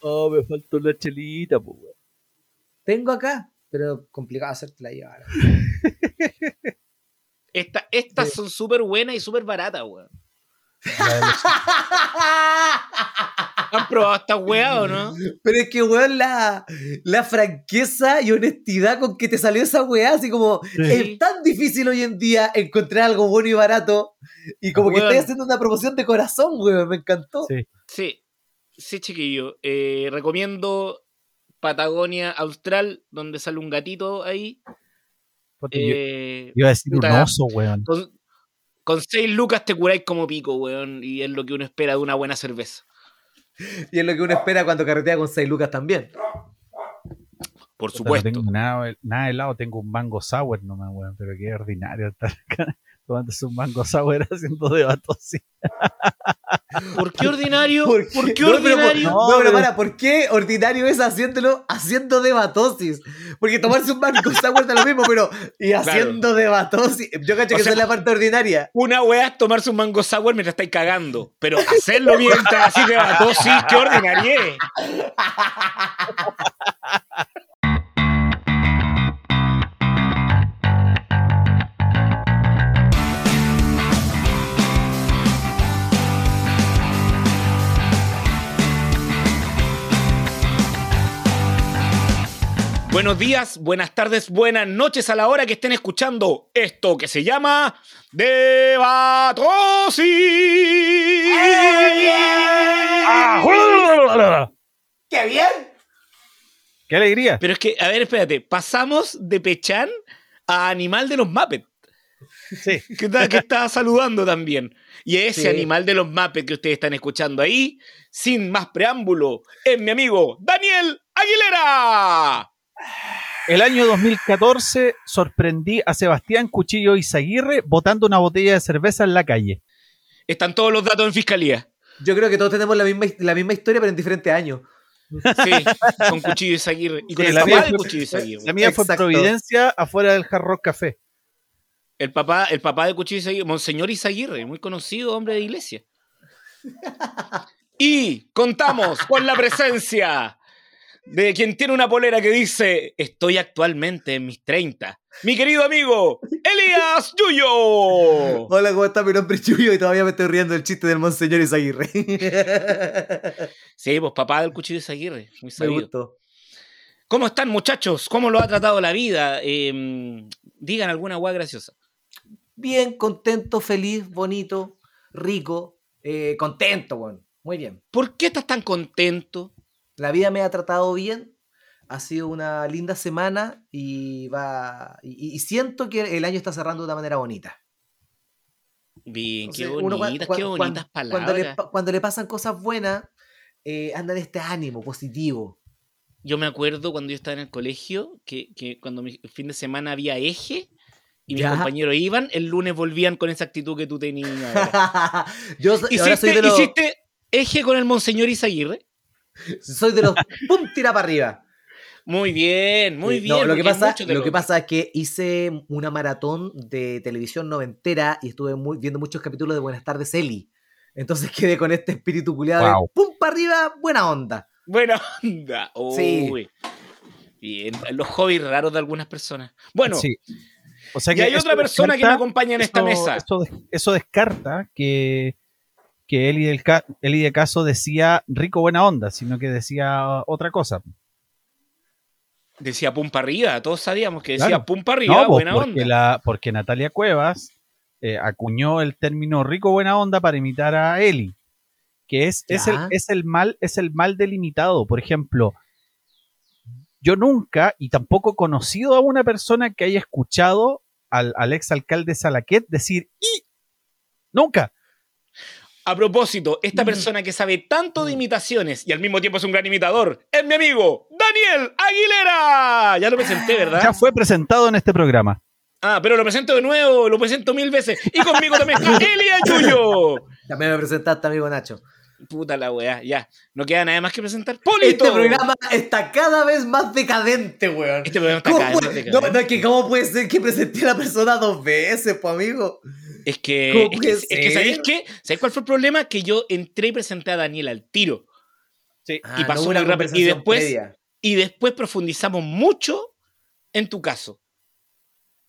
Oh, me faltó una chelita, pues, weón. Tengo acá, pero complicado hacértela llevar. Esta- estas son súper buenas y súper baratas, weón. ¿Han probado esta weá o no? Pero es que, weón, la, la franqueza y honestidad con que te salió esa weá, así como Sí. es tan difícil hoy en día encontrar algo bueno y barato, y como que estás haciendo una promoción de corazón, weón, me encantó. Sí. Sí, sí, chiquillo. Eh, recomiendo Patagonia Austral, donde sale un gatito ahí. Yo- Eh, Iba a decir un oso, weón. con, con 6 lucas te curáis como pico, weón. Y es lo que uno espera de una buena cerveza. Y es lo que uno espera cuando carretea con 6 lucas también. Por supuesto. No tengo nada, nada helado, tengo un mango sour nomás, weón. Pero qué ordinario estar acá tomándose un mango sour haciendo debatos así. ¿Por qué ordinario? ¿Por ¿Por qué? qué, No, pero por- ordinario? No, No, pero para, ¿por qué ordinario es haciéndolo haciendo debatosis? Porque tomarse un mango sour da lo mismo, pero y haciendo debatosis. Yo cacho O que sea- esa es la parte ordinaria. Una weá es tomarse un mango sour mientras estáis cagando. Pero hacerlo mientras así de sí, qué ordinario. Buenos días, buenas tardes, buenas noches a la hora que estén escuchando esto que se llama Debatosis. ¡Qué bien! ¡Qué alegría! Pero es que, a ver, espérate, pasamos de Pechan a Animal de los Muppets, Sí. que está, que está saludando también. Y ese Sí. Animal de los Muppets que ustedes están escuchando ahí, sin más preámbulo, es mi amigo Daniel Aguilera. El año 2014 sorprendí a Sebastián Cuchillo Izaguirre botando una botella de cerveza en la calle. Están todos los datos en fiscalía. Yo creo que todos tenemos la misma, la misma historia, pero en diferentes años. Sí, con Cuchillo Izaguirre. Y con Sí, el papá de fue- Cuchillo Izaguirre. La mía fue en Exacto. Providencia, afuera del Hard Rock Café. El papá, el papá de Cuchillo Izaguirre, Monseñor Izaguirre, muy conocido hombre de iglesia. Y contamos con la presencia de quien tiene una polera que dice: Estoy actualmente en mis 30. Mi querido amigo, Elías Yuyo. Hola, ¿cómo está? Mi nombre es y todavía me estoy riendo del chiste del Monseñor Izaguirre. Sí, pues papá del Cuchillo Izaguirre, muy me sabido. gustó. ¿Cómo están, muchachos? ¿Cómo lo ha tratado la vida? Eh, digan alguna hueá graciosa. Bien, contento, feliz, bonito, rico, eh, contento, bueno. Muy bien. ¿Por qué estás tan contento? La vida me ha tratado bien. Ha sido una linda semana y va. Y, y siento que el año está cerrando de una manera bonita. Bien, qué Entonces, bonitas, qué bonitas Cuando palabras. le, cuando le pasan cosas buenas, eh, anda en este ánimo positivo. Yo me acuerdo cuando yo estaba en el colegio, que, que cuando mi fin de semana había eje y mis Ya. compañeros iban, el lunes volvían con esa actitud que tú tenías. Yo ahora ¿Hiciste, soy de hiciste eje con el Monseñor Izaguirre? Soy de los. ¡Pum! Tira para arriba. Muy bien, muy Sí, bien. no, lo, que pasa, lo que pasa es que hice una maratón de televisión noventera y estuve muy- viendo muchos capítulos de Buenas tardes, Eli. Entonces quedé con este espíritu culiado de pum para arriba, buena onda. Buena onda. Sí. Bien, los hobbies raros de algunas personas. Bueno, Sí. O sea y hay otra persona que me acompaña en esta eso- mesa. Eso, eso descarta que, que Eli, del Ca- Eli de Caso decía rico buena onda, sino que decía otra cosa. Decía pum para arriba, todos sabíamos que decía Claro. pum para arriba, No, buena porque, onda. la, porque Natalia Cuevas eh, acuñó el término rico buena onda para imitar a Eli, que es, es, el, es, el mal, es el mal delimitado. Por ejemplo, yo nunca y tampoco he conocido a una persona que haya escuchado al, al ex alcalde Salaquet decir ¡y! Nunca. A propósito, esta Mm. persona que sabe tanto de imitaciones y al mismo tiempo es un gran imitador es mi amigo Daniel Aguilera. Ya lo presenté, ¿verdad? Ya fue presentado en este programa. Ah, pero lo presento de nuevo, lo presento mil veces. Y conmigo también está Elia Yuyo. También me presentaste, amigo Nacho. Puta la weá, ya. No queda nada más que presentar. ¡Polito! Este programa está cada vez más decadente, weón. Este programa está ¿Cómo cada vez más decadente. no, es que ¿cómo puede ser que presenté a la persona dos veces, pues, amigo? Es que, ¿Cómo es que, es que? ¿sabéis qué? ¿Sabéis cuál fue el problema? Que yo entré y presenté a Daniel al tiro. Sí. Ah, y pasó una rápido. Y conversación después, previa. y después profundizamos mucho en tu caso.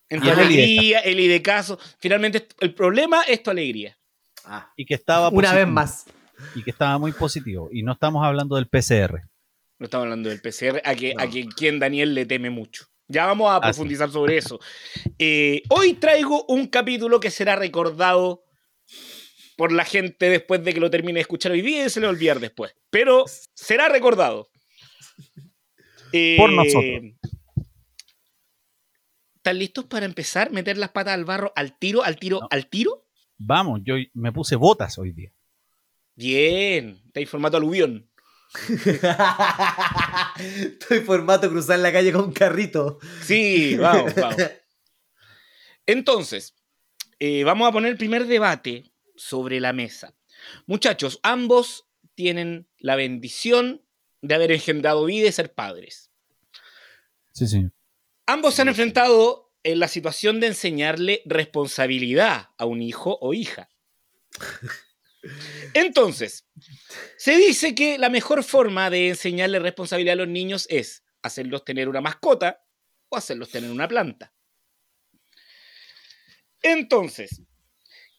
En tu Y de alegría, Eli de caso. Finalmente, el problema es tu alegría. Ah, Y que estaba una positivo, vez más. Y que estaba muy positivo. Y no estamos hablando del PCR. No estamos hablando del PCR, a, que, a que- quien Daniel le teme mucho. Ya vamos a profundizar sobre eso. Eh, hoy traigo un capítulo que será recordado por la gente después de que lo termine de escuchar hoy día y se le olvidar después. Pero será recordado. Eh, Por nosotros. ¿Están listos para empezar? ¿Meter las patas al barro al tiro, al tiro, No. al tiro? Vamos, yo me puse botas hoy día. Bien, está en formato aluvión. Estoy formato cruzar la calle con un carrito. Sí, vamos, vamos. Entonces, eh, vamos a poner el primer debate sobre la mesa. Muchachos, ambos tienen la bendición de haber engendrado vida y ser padres. Sí, señor. Ambos se han enfrentado en la situación de enseñarle responsabilidad a un hijo o hija. Entonces, se dice que la mejor forma de enseñarle responsabilidad a los niños es hacerlos tener una mascota o hacerlos tener una planta. Entonces,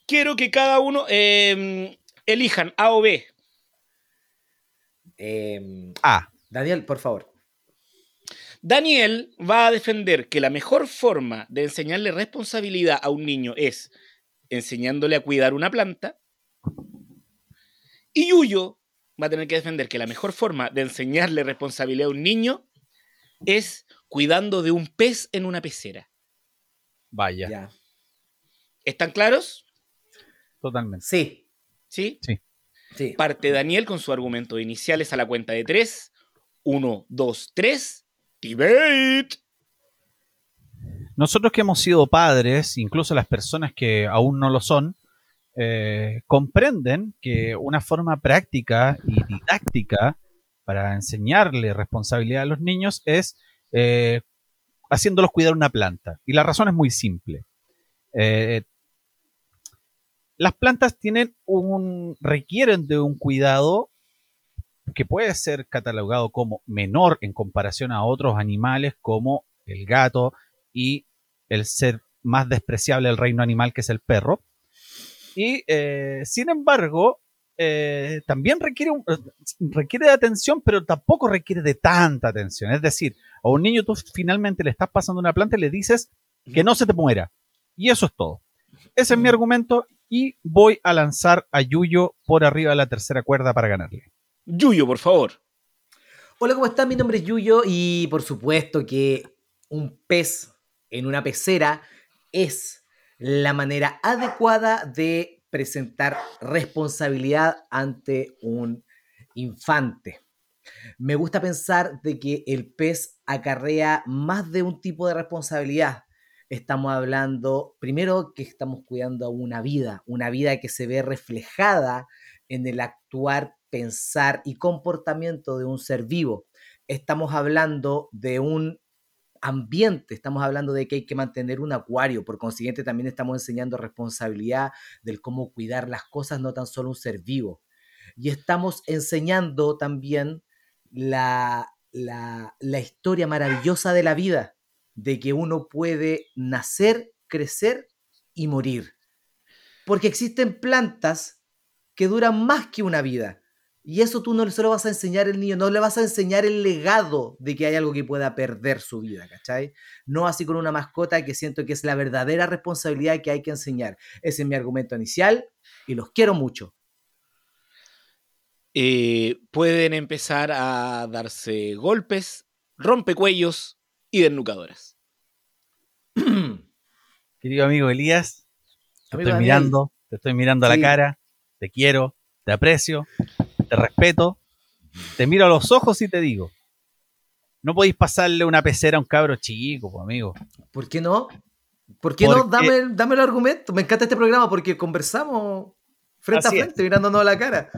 quiero que cada uno eh, elijan A o B. Em, Ah, Daniel, por favor. Daniel va a defender que la mejor forma de enseñarle responsabilidad a un niño es enseñándole a cuidar una planta. Y Yuyo va a tener que defender que la mejor forma de enseñarle responsabilidad a un niño es cuidando de un pez en una pecera. vaya, Ya. ¿Están claros? totalmente. Sí, ¿Sí? sí. Parte Daniel con sus argumentos iniciales a la cuenta de tres. Uno, dos, tres. Debate. Nosotros que hemos sido padres, incluso las personas que aún no lo son, eh, comprenden que una forma práctica y didáctica para enseñarle responsabilidad a los niños es eh, haciéndolos cuidar una planta. Y la razón es muy simple. Eh, las plantas tienen un, requieren de un cuidado que puede ser catalogado como menor en comparación a otros animales como el gato y el ser más despreciable del reino animal que es el perro. Y eh, sin embargo, eh, también requiere, un- eh, requiere de atención, pero tampoco requiere de tanta atención. Es decir, a un niño tú finalmente le estás pasando una planta y le dices que no se te muera. Y eso es todo. Ese es mi argumento y voy a lanzar a Yuyo por arriba de la tercera cuerda para ganarle. Yuyo, por favor. Hola, ¿cómo están? Mi nombre es Yuyo y por supuesto que un pez en una pecera es la manera adecuada de presentar responsabilidad ante un infante. Me gusta pensar de que el pez acarrea más de un tipo de responsabilidad. Estamos hablando, primero, que estamos cuidando a una vida, una vida que se ve reflejada en el actuar, pensar y comportamiento de un ser vivo. Estamos hablando de un ambiente, estamos hablando de que hay que mantener un acuario, por consiguiente también estamos enseñando responsabilidad del cómo cuidar las cosas, no tan solo un ser vivo. Y estamos enseñando también la, la, la historia maravillosa de la vida, de que uno puede nacer, crecer y morir. Porque existen plantas que duran más que una vida. Y eso tú no se lo vas a enseñar al niño, no le vas a enseñar el legado de que hay algo que pueda perder su vida, ¿cachai? No así con una mascota que siento que es la verdadera responsabilidad que hay que enseñar. Ese es mi argumento inicial y los quiero mucho. eh, pueden empezar a darse golpes, rompecuellos y desnucadoras. Querido amigo Elías, te Amigo estoy Daniel. mirando, te estoy mirando a la cara, te quiero, te aprecio, te respeto, te miro a los ojos y te digo, no podéis pasarle una pecera a un cabro chico, amigo. ¿Por qué no? ¿Por qué no? Porque- Dame, dame el argumento. Me encanta este programa porque conversamos frente Así a es. frente, mirándonos a la cara.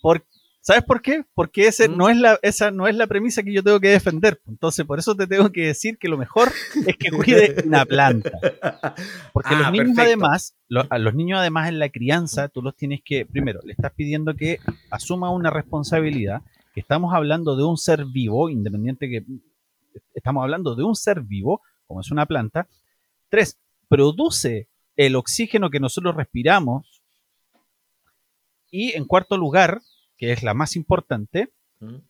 Por- ¿Sabes por qué? Porque ese Mm. no es la, esa no es la premisa que yo tengo que defender. Entonces, por eso te tengo que decir que lo mejor es que cuide una planta. Porque Ah, los niños perfecto. además, a los niños además en la crianza, tú los tienes que, primero, le estás pidiendo que asuma una responsabilidad, que estamos hablando de un ser vivo, independiente que estamos hablando de un ser vivo, como es una planta. Tres, produce el oxígeno que nosotros respiramos. Y en cuarto lugar, que es la más importante,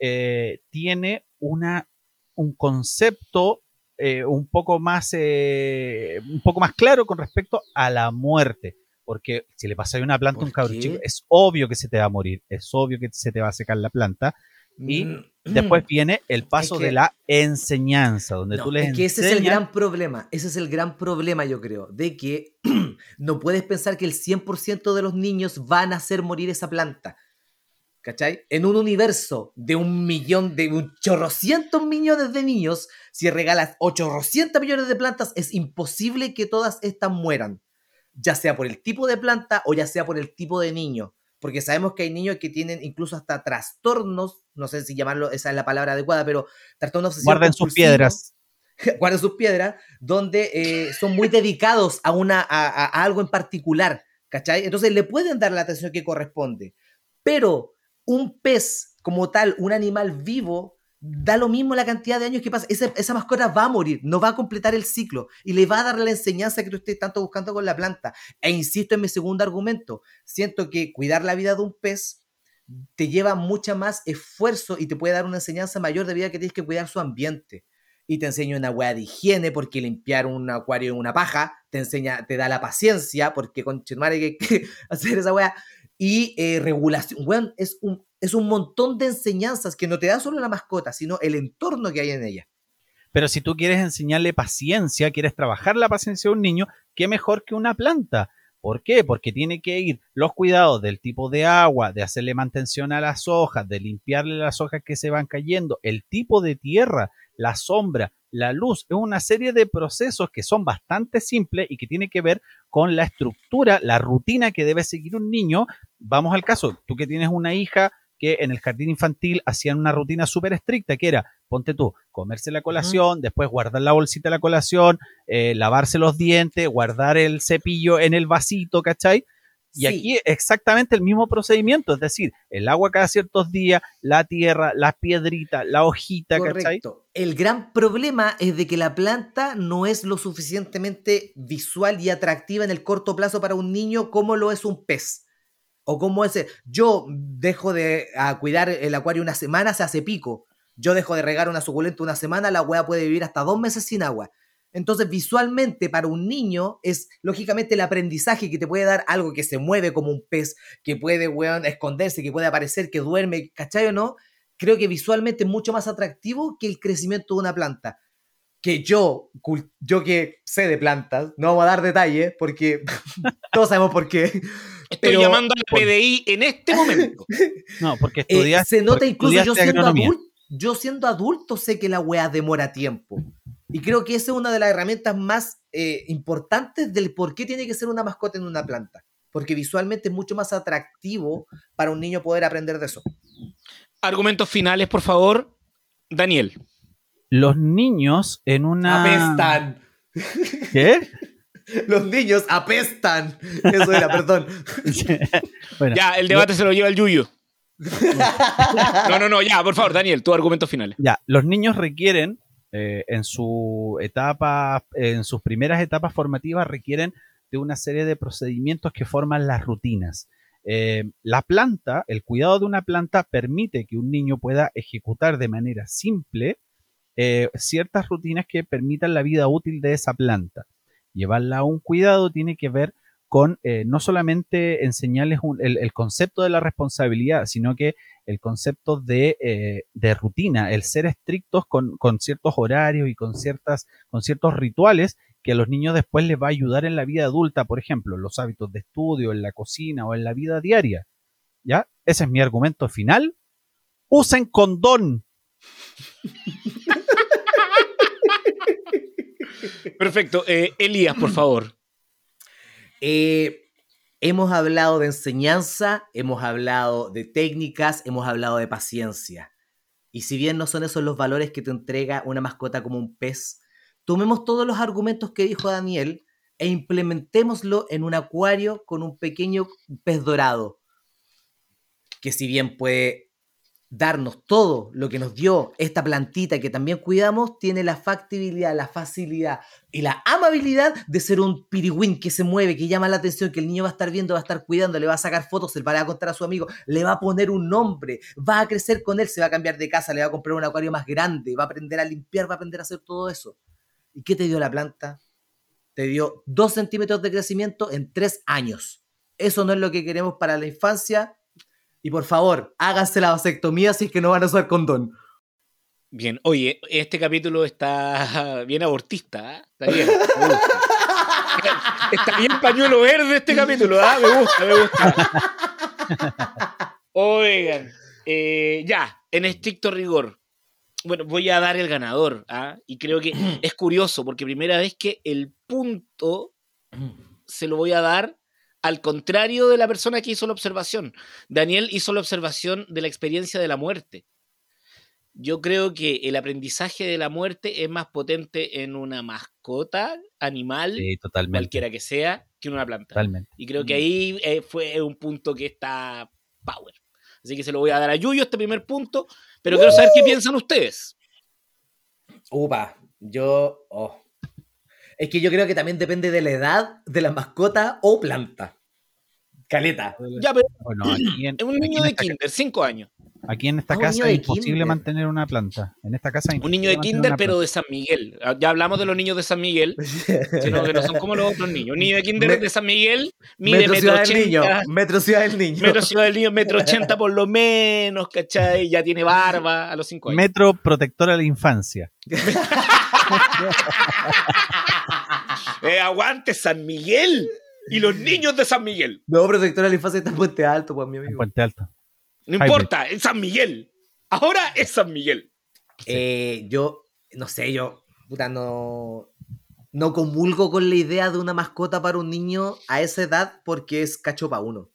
eh, tiene una, un concepto eh, un, poco más, eh, un poco más claro con respecto a la muerte. Porque si le pasa a una planta a un cabrón chico, es obvio que se te va a morir, es obvio que se te va a secar la planta. Y mm. después viene el paso de la enseñanza, donde tú le es que ese es el gran problema, ese es el gran problema, yo creo, de que no puedes pensar que el 100% de los niños van a hacer morir esa planta. ¿Cachai? En un universo de un millón, de un chorrocientos millones de niños, si regalas 800 millones de plantas, es imposible que todas estas mueran. Ya sea por el tipo de planta o ya sea por el tipo de niño. Porque sabemos que hay niños que tienen incluso hasta trastornos, no sé si llamarlo, esa es la palabra adecuada, pero trastornos Guarden sus piedras. Guarden sus piedras, donde eh, son muy dedicados a, una, a algo en particular. ¿Cachai? Entonces le pueden dar la atención que corresponde. Pero un pez como tal, un animal vivo, da lo mismo la cantidad de años que pasa. Esa, mascota va a morir, no va a completar el ciclo y le va a dar la enseñanza que tú estés tanto buscando con la planta. E insisto en mi segundo argumento, siento que cuidar la vida de un pez te lleva mucha más esfuerzo y te puede dar una enseñanza mayor de vida que tienes que cuidar su ambiente. Y te enseña una weá de higiene, porque limpiar un acuario en una paja te enseña, te da la paciencia, porque con hay que hacer esa weá y eh, regulación. Bueno, es un, es un montón de enseñanzas que no te da solo la mascota, sino el entorno que hay en ella. Pero si tú quieres enseñarle paciencia, quieres trabajar la paciencia de un niño, qué mejor que una planta. ¿Por qué? Porque tiene que ir los cuidados del tipo de agua, de hacerle mantención a las hojas, de limpiarle las hojas que se van cayendo, el tipo de tierra, la sombra, la luz. Es una serie de procesos que son bastante simples y que tiene que ver con la estructura, la rutina que debe seguir un niño. Vamos al caso, tú que tienes una hija que en el jardín infantil hacían una rutina súper estricta, que era, ponte tú, comerse la colación, después guardar la bolsita de la colación, eh, lavarse los dientes, guardar el cepillo en el vasito, ¿cachai? Y aquí exactamente el mismo procedimiento, es decir, el agua cada ciertos días, la tierra, las piedritas, la hojita, Correcto. El gran problema es de que la planta no es lo suficientemente visual y atractiva en el corto plazo para un niño como lo es un pez. O como ese, yo dejo de cuidar el acuario una semana, se hace pico. Yo dejo de regar una suculenta una semana, la hueá puede vivir hasta dos meses sin agua. Entonces, visualmente para un niño es lógicamente el aprendizaje que te puede dar algo que se mueve como un pez, que puede, weón, esconderse, que puede aparecer, que duerme, ¿cachai o no? Creo que visualmente es mucho más atractivo que el crecimiento de una planta. Que yo, yo que sé de plantas, no vamos a dar detalles porque todos sabemos por qué. Estoy llamando al PDI en este momento. No, porque eh, estudiaste. se nota incluso yo siendo, adulto, yo siendo adulto sé que la weá demora tiempo. Y creo que esa es una de las herramientas más eh, importantes del por qué tiene que ser una mascota en una planta. Porque visualmente es mucho más atractivo para un niño poder aprender de eso. Argumentos finales, por favor. Daniel. Los niños en una. Apestan. ¿Qué? Los niños apestan. Eso era, perdón. ya, el debate se lo lleva el Yuyo. no, no, no, ya, por favor, Daniel, tu argumento final. Ya, los niños requieren eh, en su etapa, en sus primeras etapas formativas requieren de una serie de procedimientos que forman las rutinas. Eh, la planta, el cuidado de una planta permite que un niño pueda ejecutar de manera simple eh, ciertas rutinas que permitan la vida útil de esa planta. Llevarla a un cuidado tiene que ver con no solamente enseñarles el, concepto de la responsabilidad, sino que el concepto eh, de, rutina, el ser estrictos con, ciertos horarios y con, ciertas, con ciertos rituales que a los niños después les va a ayudar en la vida adulta, por ejemplo, los hábitos de estudio, en la cocina o en la vida diaria. ¿Ya? Ese es mi argumento final. Usen condón. Perfecto. Eh, Elías, por favor. Eh, Hemos hablado de enseñanza, hemos hablado de técnicas, hemos hablado de paciencia. Y si bien no son esos los valores que te entrega una mascota como un pez, tomemos todos los argumentos que dijo Daniel e implementémoslo en un acuario con un pequeño pez dorado, que si bien puede darnos todo lo que nos dio esta plantita que también cuidamos, tiene la factibilidad, la facilidad y la amabilidad de ser un pirigüín que se mueve, que llama la atención, que el niño va a estar viendo, va a estar cuidando, le va a sacar fotos, se le va a contar a su amigo, le va a poner un nombre, va a crecer con él, se va a cambiar de casa, le va a comprar un acuario más grande, va a aprender a limpiar, va a aprender a hacer todo eso. ¿Y qué te dio la planta? Te dio dos centímetros de crecimiento en tres años. Eso no es lo que queremos para la infancia y por favor, háganse la vasectomía si es que no van a usar condón. Bien, oye, este capítulo está bien abortista, ¿eh? está bien. está bien pañuelo verde este capítulo, ¿ah? me gusta, me gusta. Oigan, eh, ya, en estricto rigor. Bueno, voy a dar el ganador, ¿ah? y creo que es curioso porque primera vez que el punto se lo voy a dar al contrario de la persona que hizo la observación. Daniel hizo la observación de la experiencia de la muerte. Yo creo que el aprendizaje de la muerte es más potente en una mascota, animal, cualquiera que sea, que en una planta. Totalmente. Y creo que ahí eh, fue un punto que está power. Así que se lo voy a dar a Yuyo este primer punto, pero quiero saber qué piensan ustedes. Upa, yo... Oh, es que yo creo que también depende de la edad de la mascota o planta. Caleta. Ya, pero bueno, un niño de kinder, cinco años. Aquí en esta ah, casa es imposible mantener una planta. En esta casa Un niño de kinder, pero de San Miguel. Ah, ya hablamos de los niños de San Miguel, sino que no son como los otros niños. Un niño de kinder de San Miguel mide metro, metro Niño. Metro ciudad del niño. Metro ciudad del niño, metro ochenta por lo menos, ¿cachai? Ya tiene barba a los cinco años. Metro protector a la infancia. Eh, aguante San Miguel y los niños de San Miguel. No, protector a la infancia está en Puente Alto, pues, mi amigo. Puente Alto. No importa, es San Miguel. Ahora es San Miguel. Eh, yo, no sé, yo, puta, no, no comulgo con la idea de una mascota para un niño a esa edad porque es cacho para uno.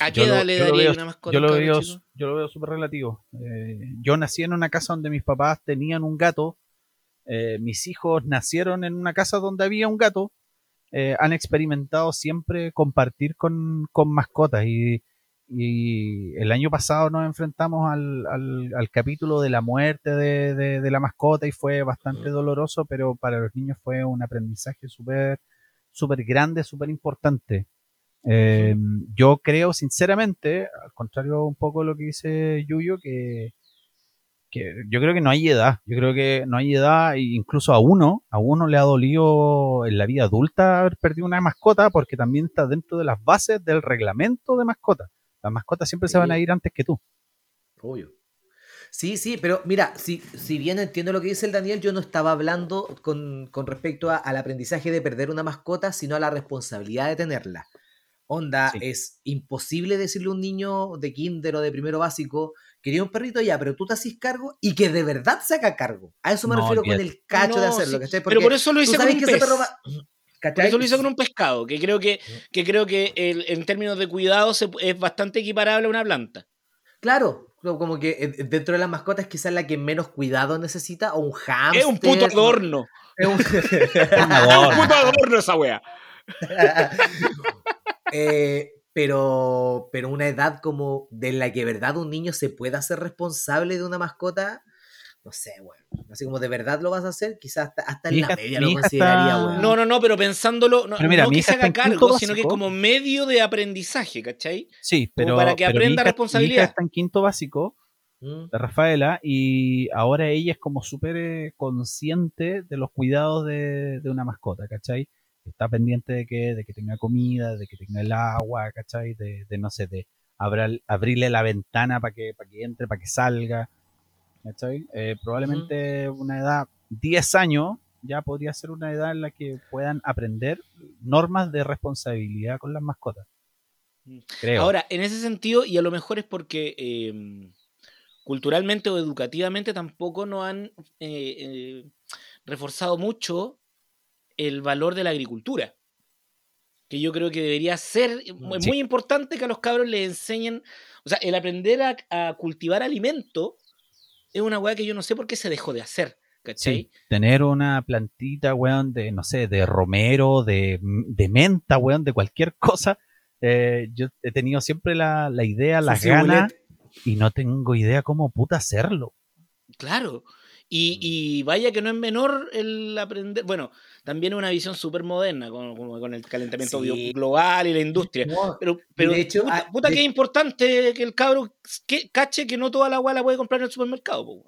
¿A qué edad le daría una mascota? Yo lo, veo, yo lo veo súper relativo. Eh, yo nací en una casa donde mis papás tenían un gato eh, mis hijos nacieron en una casa donde había un gato, eh, han experimentado siempre compartir con, mascotas y, el año pasado nos enfrentamos al, capítulo de la muerte de, la mascota y fue bastante doloroso, pero para los niños fue un aprendizaje súper super grande, súper importante. Eh, yo creo sinceramente, al contrario un poco de lo que dice Yuyo, que que yo creo que no hay edad, yo creo que no hay edad, e incluso a uno, a uno le ha dolido en la vida adulta haber perdido una mascota porque también está dentro de las bases del reglamento de mascotas. Las mascotas siempre se van a ir antes que tú. Obvio. Sí, sí, pero mira, si, si bien entiendo lo que dice el Daniel, yo no estaba hablando con, respecto al aprendizaje de perder una mascota, sino a la responsabilidad de tenerla. Onda, es imposible decirle a un niño de kinder o de primero básico, quería un perrito ya, pero tú te haces cargo y que de verdad se haga cargo. A eso me refiero con el cacho de hacerlo. pero por eso lo hice con un pez. Por eso lo hice con un pescado, que creo que, que creo que en términos de cuidado es bastante equiparable a una planta. Claro, como que eh, dentro de las mascotas quizás la que menos cuidado necesita, o un hamster. Es un puto adorno. Es un, adorno. un puto adorno esa wea. eh, pero, pero una edad como de la que verdad un niño se pueda hacer responsable de una mascota, no sé, bueno. Así como de verdad lo vas a hacer, quizás hasta, en la media lo consideraría, No, no, no, pero pensándolo, no, pero que se haga cargo, sino que como medio de aprendizaje, ¿cachai? Sí, pero. para que aprenda responsabilidad. Mi hija está en quinto básico mm. de Rafaela y ahora ella es como súper eh, consciente de los cuidados de, de, una mascota, ¿cachai? Está pendiente de que, de que tenga comida, de que tenga el agua, ¿cachai? De, de no sé, de abrirle la ventana para que, para que entre, para que salga, ¿cachai? Eh, probablemente una edad, 10 años, ya podría ser una edad en la que puedan aprender normas de responsabilidad con las mascotas. Mm. Creo. Ahora, en ese sentido, y a lo mejor es porque em, culturalmente o educativamente tampoco no han eh, eh, reforzado mucho el valor de la agricultura. Que yo creo que debería ser muy importante que a los cabros les enseñen. O sea, el aprender a, cultivar alimento es una weá que yo no sé por qué se dejó de hacer. ¿cachai? tener una plantita, weón, de, no sé, de romero, de, menta, weón, de cualquier cosa. Eh, yo he tenido siempre la, idea, las ganas y no tengo idea cómo puta hacerlo. Claro. Y, y vaya que no es menor el aprender. Bueno, también es una visión súper moderna con, el calentamiento Sí. global y la industria. No, Pero, pero de hecho, puta, ah, puta de- que es importante que el cabro que, cache que no toda la agua la puede comprar en el supermercado. po.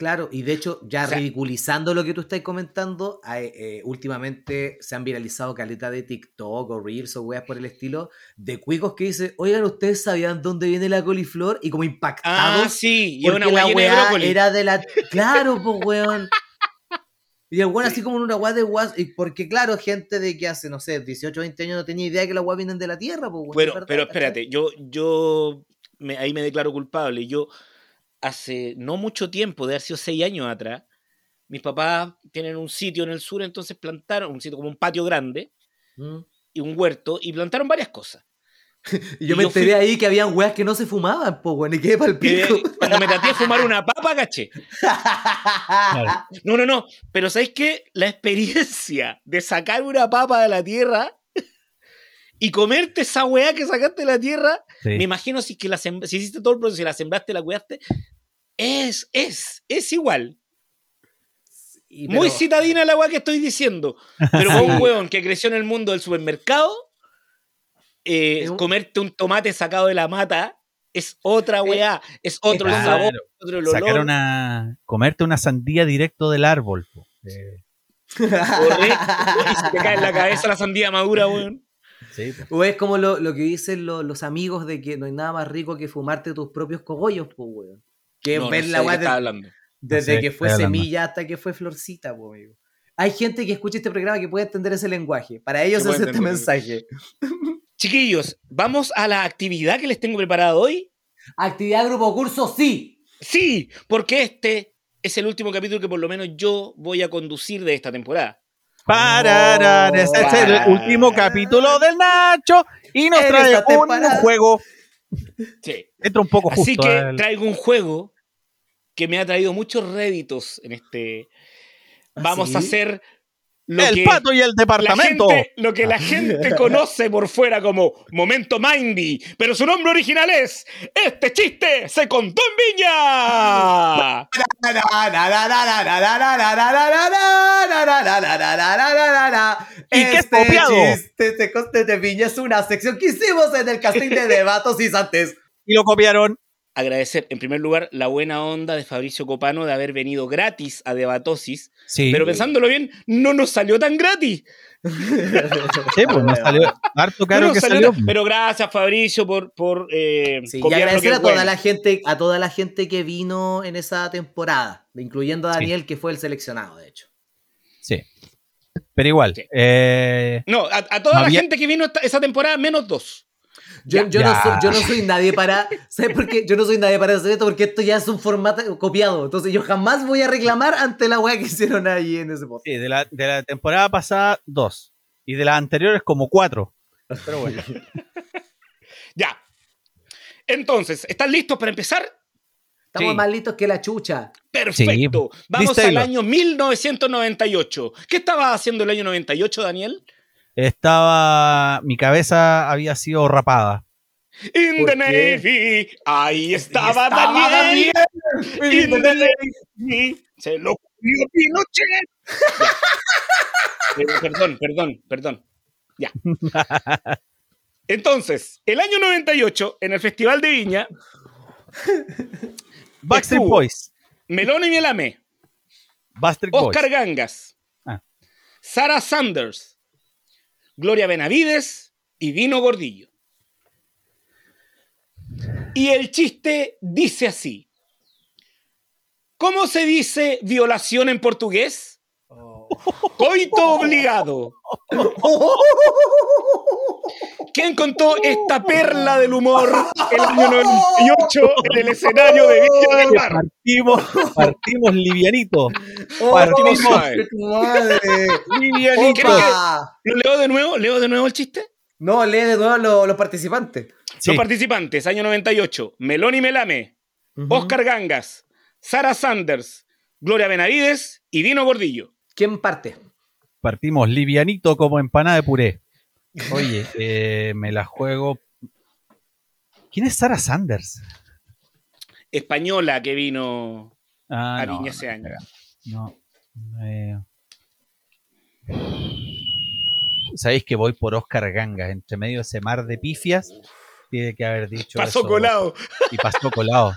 Claro, y de hecho, ya O sea- ridiculizando lo que tú estás comentando, hay, eh, últimamente se han viralizado caletas de TikTok o Reels o weas por el estilo, de cuicos que dicen, oigan, ¿ustedes sabían dónde viene la coliflor? Y como impactados Ah, sí, y porque una la de brócoli. era de la... Claro, pues, weón. Y el weón así como en una weá de guas, y porque claro, gente de que hace, no sé, 18, 20 años no tenía idea que las weas vienen de la tierra, pues, weón. Bueno, pero espérate, yo, yo me- ahí me declaro culpable. Yo hace no mucho tiempo, de haber sido seis años atrás, mis papás tienen un sitio en el sur, entonces plantaron un sitio como un patio grande Mm. y un huerto y plantaron varias cosas. Y yo Y me yo fui- enteré ahí que habían weas que no se fumaban, pues, weón, y quedé pa'l pico. cuando me traté de fumar una papa, caché. No, no, no. Pero ¿sabéis qué? La experiencia de sacar una papa de la tierra y comerte esa weá que sacaste de la tierra, Sí. me imagino si, que la sem- si hiciste todo el proceso, si la sembraste, la cuidaste, es, es, es igual. Muy citadina la weá que estoy diciendo. Pero para un weón que creció en el mundo del supermercado, eh, un- comerte un tomate sacado de la mata es otra weá, es otro el Claro. sabor, otro el olor. Sacar una. comerte una sandía directo del árbol. po. Eh, Correcto. Y se te cae en la cabeza la sandía madura, weón. Sí. O es como lo, lo que dicen lo- los amigos de que no hay nada más rico que fumarte tus propios cogollos, pues, weón. Que No, no ver sé la weá de- hablando. desde sé que fue semilla hasta que fue florcita, pues, amigo. Hay gente que escucha este programa que puede entender ese lenguaje. Para ellos es este mensaje. Chiquillos, ¿vamos a la actividad que les tengo preparada hoy? Actividad grupo curso, sí. Sí, porque este es el último capítulo que por lo menos yo voy a conducir de esta temporada. Pararán, ese es el último capítulo del Nacho y nos trae un temporada. juego. Sí. Entra un poco Así justo. que al- traigo un juego que me ha traído muchos réditos en este. Vamos ¿Ah, a sí? hacer lo el que pato y el la departamento. gente, lo que la gente conoce por fuera como Momento Mindy, pero su nombre original es Este chiste se contó en Viña. ¿Y qué es Este copiado? chiste de Coste de Viña es una sección que hicimos en el casting de Debatos y Santes. Y lo copiaron. Agradecer, en primer lugar, la buena onda de Fabricio Copano de haber venido gratis a Debatosis, Sí, pero pensándolo bien, no nos salió tan gratis. sí, pues nos salió harto caro que salió tan- Pero gracias, Fabricio, por, por eh, Sí, y agradecer a toda bueno. la gente, a toda la gente que vino en esa temporada, incluyendo a Daniel, que fue el seleccionado, de hecho. Sí. Pero igual. Sí. eh, No, a, a toda No la había- gente que vino esta- esa temporada, menos dos. Yo, Ya. yo, no soy, yo no soy nadie para. ¿Sabes por qué? Yo no soy nadie para hacer esto porque esto ya es un formato copiado. Entonces yo jamás voy a reclamar ante la weá que hicieron ahí en ese podcast. sí, de la, de la temporada pasada, dos. Y de las anteriores, como cuatro. Pero bueno. Ya. Entonces, ¿están listos para empezar? Estamos Sí. más listos que la chucha. Perfecto. Vamos al año 1998. ¿Qué estaba haciendo el año 98, Daniel? Estaba. Mi cabeza había sido rapada. In ¿Por the qué? Navy. Ahí estaba, estaba Daniel. Daniel. In the Navy. Se lo comió Pinochet. Eh, perdón, perdón, perdón. Ya. Entonces, el año 98, en el Festival de Viña, Backstreet. Boys. Melón y Mielame, Oscar Boys. Gangas, Ah. Sara Sanders, Gloria Benavides y Dino Gordillo. Y el chiste dice así. ¿Cómo se dice violación en portugués? Coito obligado. ¿Quién contó esta perla del humor el año 98 en el escenario de Villa del Mar? Partimos, partimos livianito. ¡Oh, Partimos madre! Livianito. ¿Lo leo de nuevo? ¿Leo de nuevo el chiste? No, lee de nuevo lo- los participantes. Sí. Los participantes, año 98. Melón y Melame, Oscar Gangas, Sara Sanders, Gloria Benavides y Dino Gordillo. ¿Quién parte? Partimos livianito como empanada de puré. Oye, eh, me la juego. ¿Quién es Sarah Sanders? española que vino Ah, a no, Viña no, ese año. No. eh. Sabéis que voy por Oscar Ganga, entre medio de ese mar de pifias, tiene que haber dicho. Pasó eso. colado. Y pasó colado.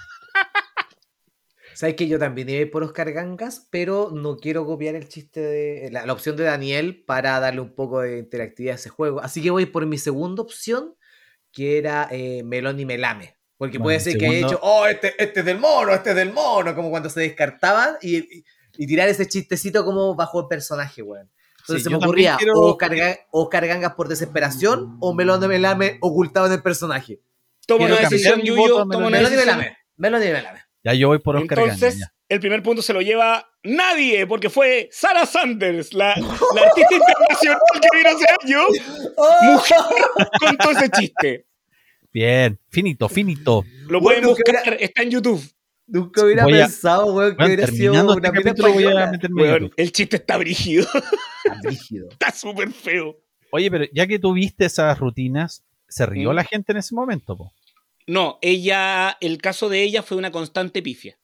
Sabes que yo también iba a ir por Oscar Gangas, pero no quiero copiar el chiste de la, la opción de Daniel para darle un poco de interactividad a ese juego. Así que voy por mi segunda opción, que era eh, Melón y Melame. Porque Bueno, puede ser que haya hecho, oh, este, este es del mono, este es del mono, como cuando se descartaban y, y- y tirar ese chistecito como bajo el personaje, weón. Entonces Sí, se me ocurría quiero- o Oscar, Ga- Oscar Gangas por desesperación o Melón de Melame ocultado en el personaje. Toma Quiero una decisión, Yuyo. una Melón y decisión. Melame. Melón y Melame. Ya yo voy por Oscar Entonces, el primer punto se lo lleva nadie, porque fue Sarah Sanders, la, la artista internacional que vino hace años, mujer, contó ese chiste. Bien, finito, finito. Lo Bueno, pueden que buscar, está en YouTube. Nunca hubiera Voy pensado, weón, que Bueno, hubiera sido terminando una este voy a Weón, el chiste está brígido, Tan rígido. está súper feo. Oye, pero ya que tú viste esas rutinas, ¿se rió ¿Mm? la gente en ese momento? po? No, ella, el caso de ella fue una constante pifia.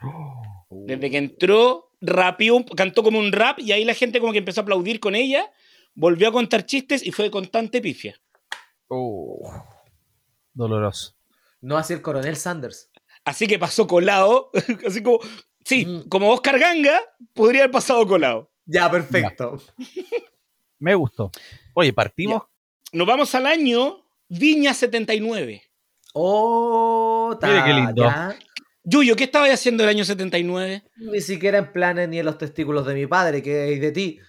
Desde que entró, rapeó, un- cantó como un rap y ahí la gente como que empezó a aplaudir con ella, volvió a contar chistes y fue de constante pifia. Doloroso. No así el coronel Sanders. Así que pasó colado, así como, sí, Mm. como Oscar Ganga, podría haber pasado colado. Ya, perfecto. Me gustó. Oye, partimos. Nos vamos al año Viña 79. Oh, ta, Mire qué lindo. ya. Yuyo, ¿qué estabas haciendo el año 79? Ni siquiera en planes ni en los testículos de mi padre, que hay de ti.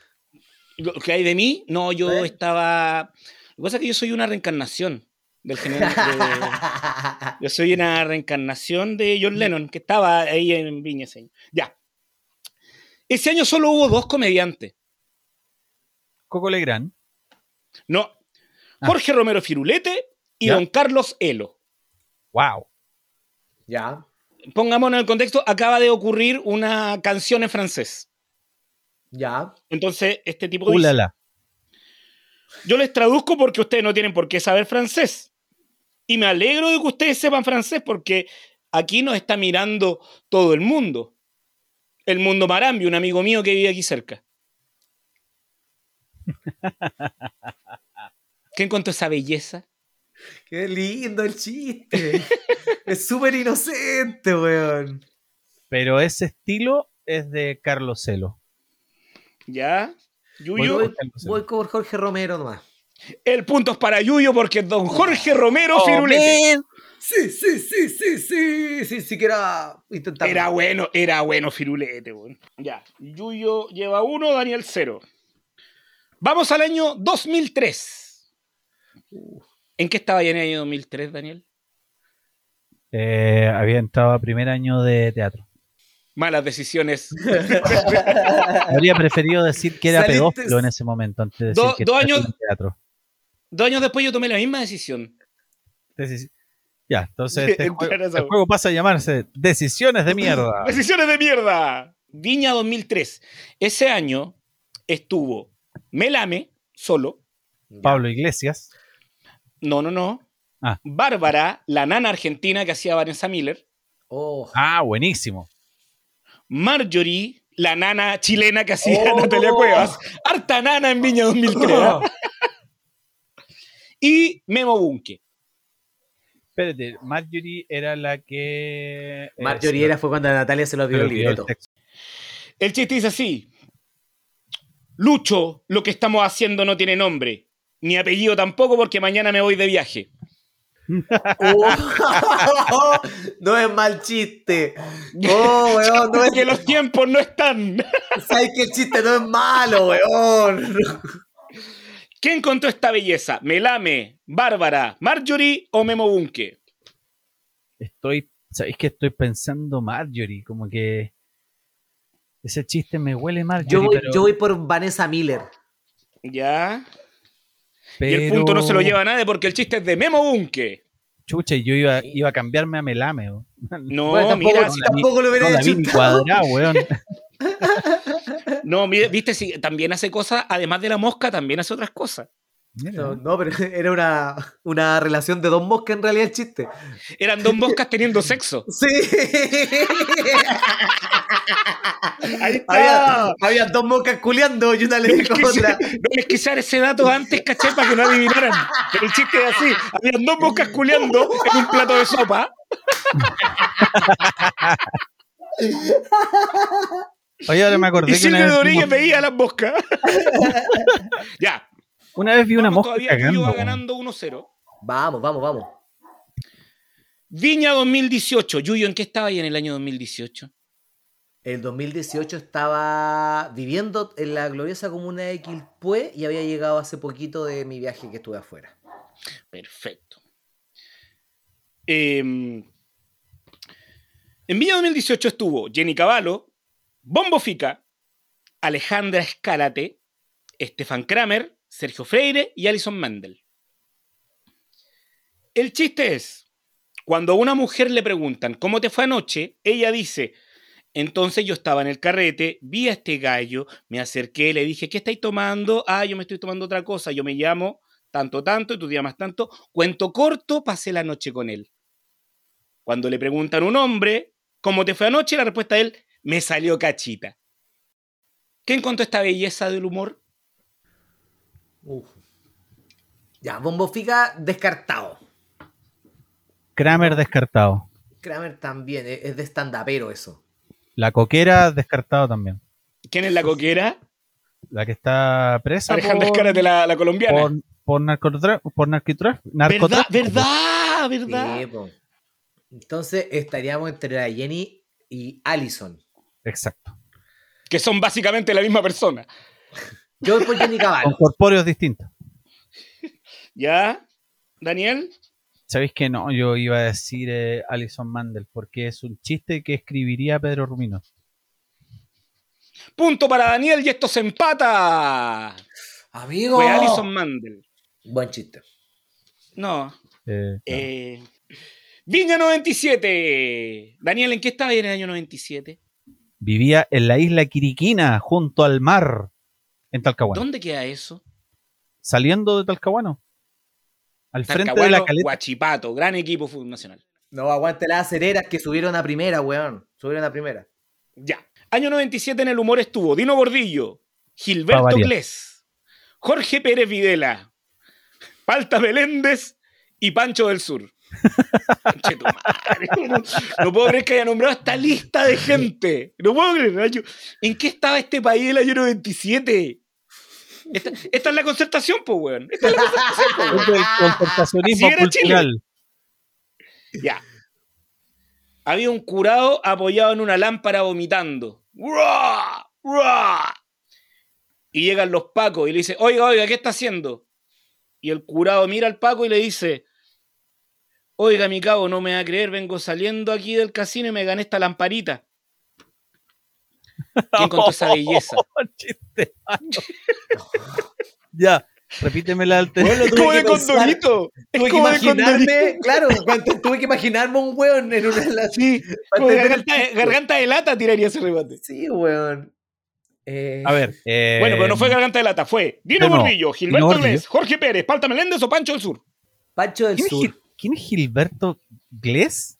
¿Lo ¿Qué hay de mí? No, yo ¿Eh? estaba... Lo que pasa es que yo soy una reencarnación del general... de- Yo soy una reencarnación de John Lennon, que estaba ahí en Viña ese año. Ya. Ese año solo hubo dos comediantes. Coco Legrand. No. Ah. Jorge Romero Firulete y Ya. don Carlos Elo. Wow. ya, Pongámonos en el contexto, acaba de ocurrir una canción en francés. ya. Entonces, este tipo Ulala. yo les traduzco porque ustedes no tienen por qué saber francés. Y me alegro de que ustedes sepan francés porque aquí nos está mirando todo el mundo. El mundo Marambi, un amigo mío que vive aquí cerca. ¿Qué encontró esa belleza? Qué lindo el chiste. es súper inocente, weón. Pero ese estilo es de Carlos Celo. ¿Ya? Yuyo. voy- voy con Jorge Romero nomás. El punto es para Yuyo porque es don Jorge Romero Oh, Firulete. Sí, sí, sí, sí, sí. Sí, siquiera intentar. Era bueno, era bueno Firulete. weón. Ya. Yuyo lleva uno, Daniel cero. Vamos al año 2003. ¿En qué estaba ya en el año 2003, Daniel? Eh, había entrado a primer año de teatro. Malas decisiones. Habría preferido decir que era Saliste- pedófilo en ese momento antes de decir Do- que dos estaba años- en teatro. Dos años después yo tomé la misma decisión. Ya, entonces este juego, el juego pasa a llamarse Decisiones de mierda. Decisiones de mierda. Viña 2003. Ese año estuvo Melame, solo. Pablo Iglesias. No, no, no. Ah. Bárbara, la nana argentina que hacía Vanessa Miller. Oh. Ah, buenísimo. Marjorie, la nana chilena que hacía Oh. Natalia Cuevas. Harta nana en Viña 2003. ¿ah? Y Memo Bunke. Espérate, Marjorie era la que. eh, Marjorie era fue cuando a Natalia se lo dio el libreto. El chiste dice así. Lucho, lo que estamos haciendo no tiene nombre. Ni apellido tampoco porque mañana me voy de viaje. Oh, no es mal chiste. Oh, weón, no es Que los tiempos no están. Sabes que el chiste no es malo, weón. ¿Quién contó esta belleza? ¿Melame, Bárbara, Marjorie o Memo Bunke? Estoy. ¿Sabéis que estoy pensando Marjorie? Como que. Ese chiste me huele Marjorie. Yo voy, pero, yo voy por Vanessa Miller. Ya. Pero- Y el punto no se lo lleva a nadie porque el chiste es de Memo Bunke. Chucha, y yo iba, iba a cambiarme a Melame. weón. No, Bueno, tampoco, mira, sí. tampoco lo hubiera No hecho. weón. no, mira, viste, si también hace cosas, además de la mosca, también hace otras cosas. Mira. No, no, pero era una, una relación de dos moscas en realidad el chiste. Eran dos moscas teniendo sexo. Sí. Ahí había, había dos moscas culeando y una le No dijo les, quise, otra. no les quise dar ese dato antes, caché, para que no adivinaran. Pero el chiste es así. Habían dos moscas culeando en un plato de sopa. Oye, ahora me acordé Y que Silvio Rodríguez veía a las moscas. ya. Una vez vi una vamos, mosca todavía Yuyo cagando. va weón. ganando 1-0. Vamos, vamos, vamos. Viña 2018. Yuyo, ¿en qué estaba ahí en el año 2018? El 2018 estaba viviendo en la gloriosa comuna de Quilpué y había llegado hace poquito de mi viaje que estuve afuera. Perfecto. Eh, en Viña 2018 estuvo Jenny Cavallo, Bombo Fica, Alejandra Escálate, Estefan Kramer, Sergio Freire y Alison Mandel. El chiste es, cuando a una mujer le preguntan cómo te fue anoche, ella dice, entonces yo estaba en el carrete, vi a este gallo, me acerqué, le dije, ¿qué estáis tomando? Ah, yo me estoy tomando otra cosa, yo me llamo tanto, tanto, y tú te llamas tanto. Cuento corto, pasé la noche con él. Cuando le preguntan a un hombre, ¿cómo te fue anoche? La respuesta de él, me salió cachita. ¿Qué encontró esta belleza del humor? Uf. Ya, Bombo Fica descartado. Kramer descartado. Kramer también, es es de stand-upero eso. La coquera descartado también. ¿Quién es la coquera? La que está presa Alejandra Escárate, la, la colombiana. por, por narcotra- por narcotra- ¿Verdad? narcotráfico. ¿Verdad? ¿Verdad? Sí, po. Entonces estaríamos entre la Jenny y Allison. Exacto. Que son básicamente la misma persona. Yo voy por Jenny Con Cavallo. corpóreos distintos. ¿Ya? ¿Daniel? ¿Sabéis que no? Yo iba a decir eh, Alison Mandel, porque es un chiste que escribiría Pedro Rumino. Punto para Daniel y esto se empata. Amigo. Fue Alison Mandel. Buen chiste. No. Eh, Eh, Viña 97. Daniel, ¿en qué estaba en el año 97? Vivía en la isla Quiriquina, junto al mar, en Talcahuano. ¿Dónde queda eso? Saliendo de Talcahuano. Al frente de la caleta. Guachipato, gran equipo fútbol nacional. No, aguante las acereras que subieron a primera, weón. Subieron a primera. Ya. Año 97 en el humor estuvo Dino Gordillo, Gilberto. Glés, Jorge Pérez Videla, Palta Meléndez y Pancho del Sur. No, no puedo creer que haya nombrado esta lista de gente. No puedo creer. ¿En qué estaba este país el año 97? Esta, esta es la concertación, pues, weón. Esta es la concertación, po, weón. Cultural. Ya. Había un curado apoyado en una lámpara vomitando. ¡Ruah! ¡Ruah! Y llegan los pacos y le dice, oiga, oiga, ¿qué está haciendo? Y el curado mira al paco y le dice, oiga, mi cabo, no me va a creer, vengo saliendo aquí del casino y me gané esta lamparita. ¿Quién contó esa belleza? Ya, repítemela al Bueno, Es tuve como que de pensar. Es Tuve que de imaginarme, claro, cuando tuve que imaginarme un weón en una de. Sí, de garganta, de- garganta de lata tiraría ese remate. Sí, weón. Eh, A ver. eh, Bueno, pero no fue Garganta de Lata, fue Dino no. Gordillo, Gilberto. Glés, Jorge Pérez, Palta Meléndez o Pancho del Sur. Pancho del ¿quién, es Sur. Quién es Gilberto Glés?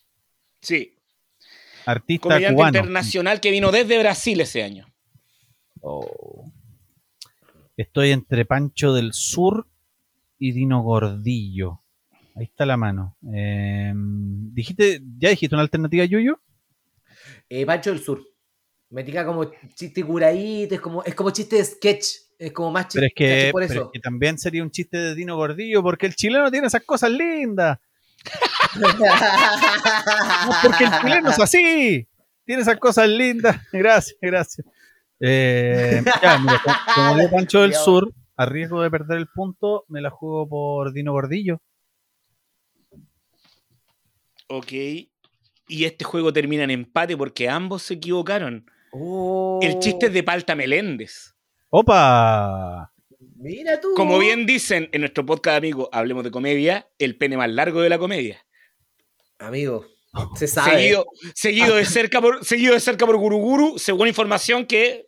Sí, Artista comediante cubano. internacional que vino desde Brasil ese año. Oh. Estoy entre Pancho del Sur y Dino Gordillo. Ahí está la mano. Eh, dijiste, ¿Ya dijiste una alternativa, Yuyo? Eh, Pancho del Sur. Me tica como chiste curadito, es como, es como chiste de sketch. Es como más chiste. Pero es, que, por pero eso. es que también sería un chiste de Dino Gordillo, porque el chileno tiene esas cosas lindas. No, porque el chileno es así. Tiene esas cosas lindas. Gracias, gracias. Eh, ya, mira, como- yo Pancho del Sur, a riesgo de perder el punto, me la juego por Dino Gordillo. Ok. Y este juego termina en empate porque ambos se equivocaron. Oh, El chiste es de Palta Meléndez. ¡Opa! Mira tú. Como bien dicen en nuestro podcast, amigo, hablemos de comedia, el pene más largo de la comedia. Amigo, se sabe. Seguido, seguido, de cerca por, seguido de cerca por Guruguru, según información que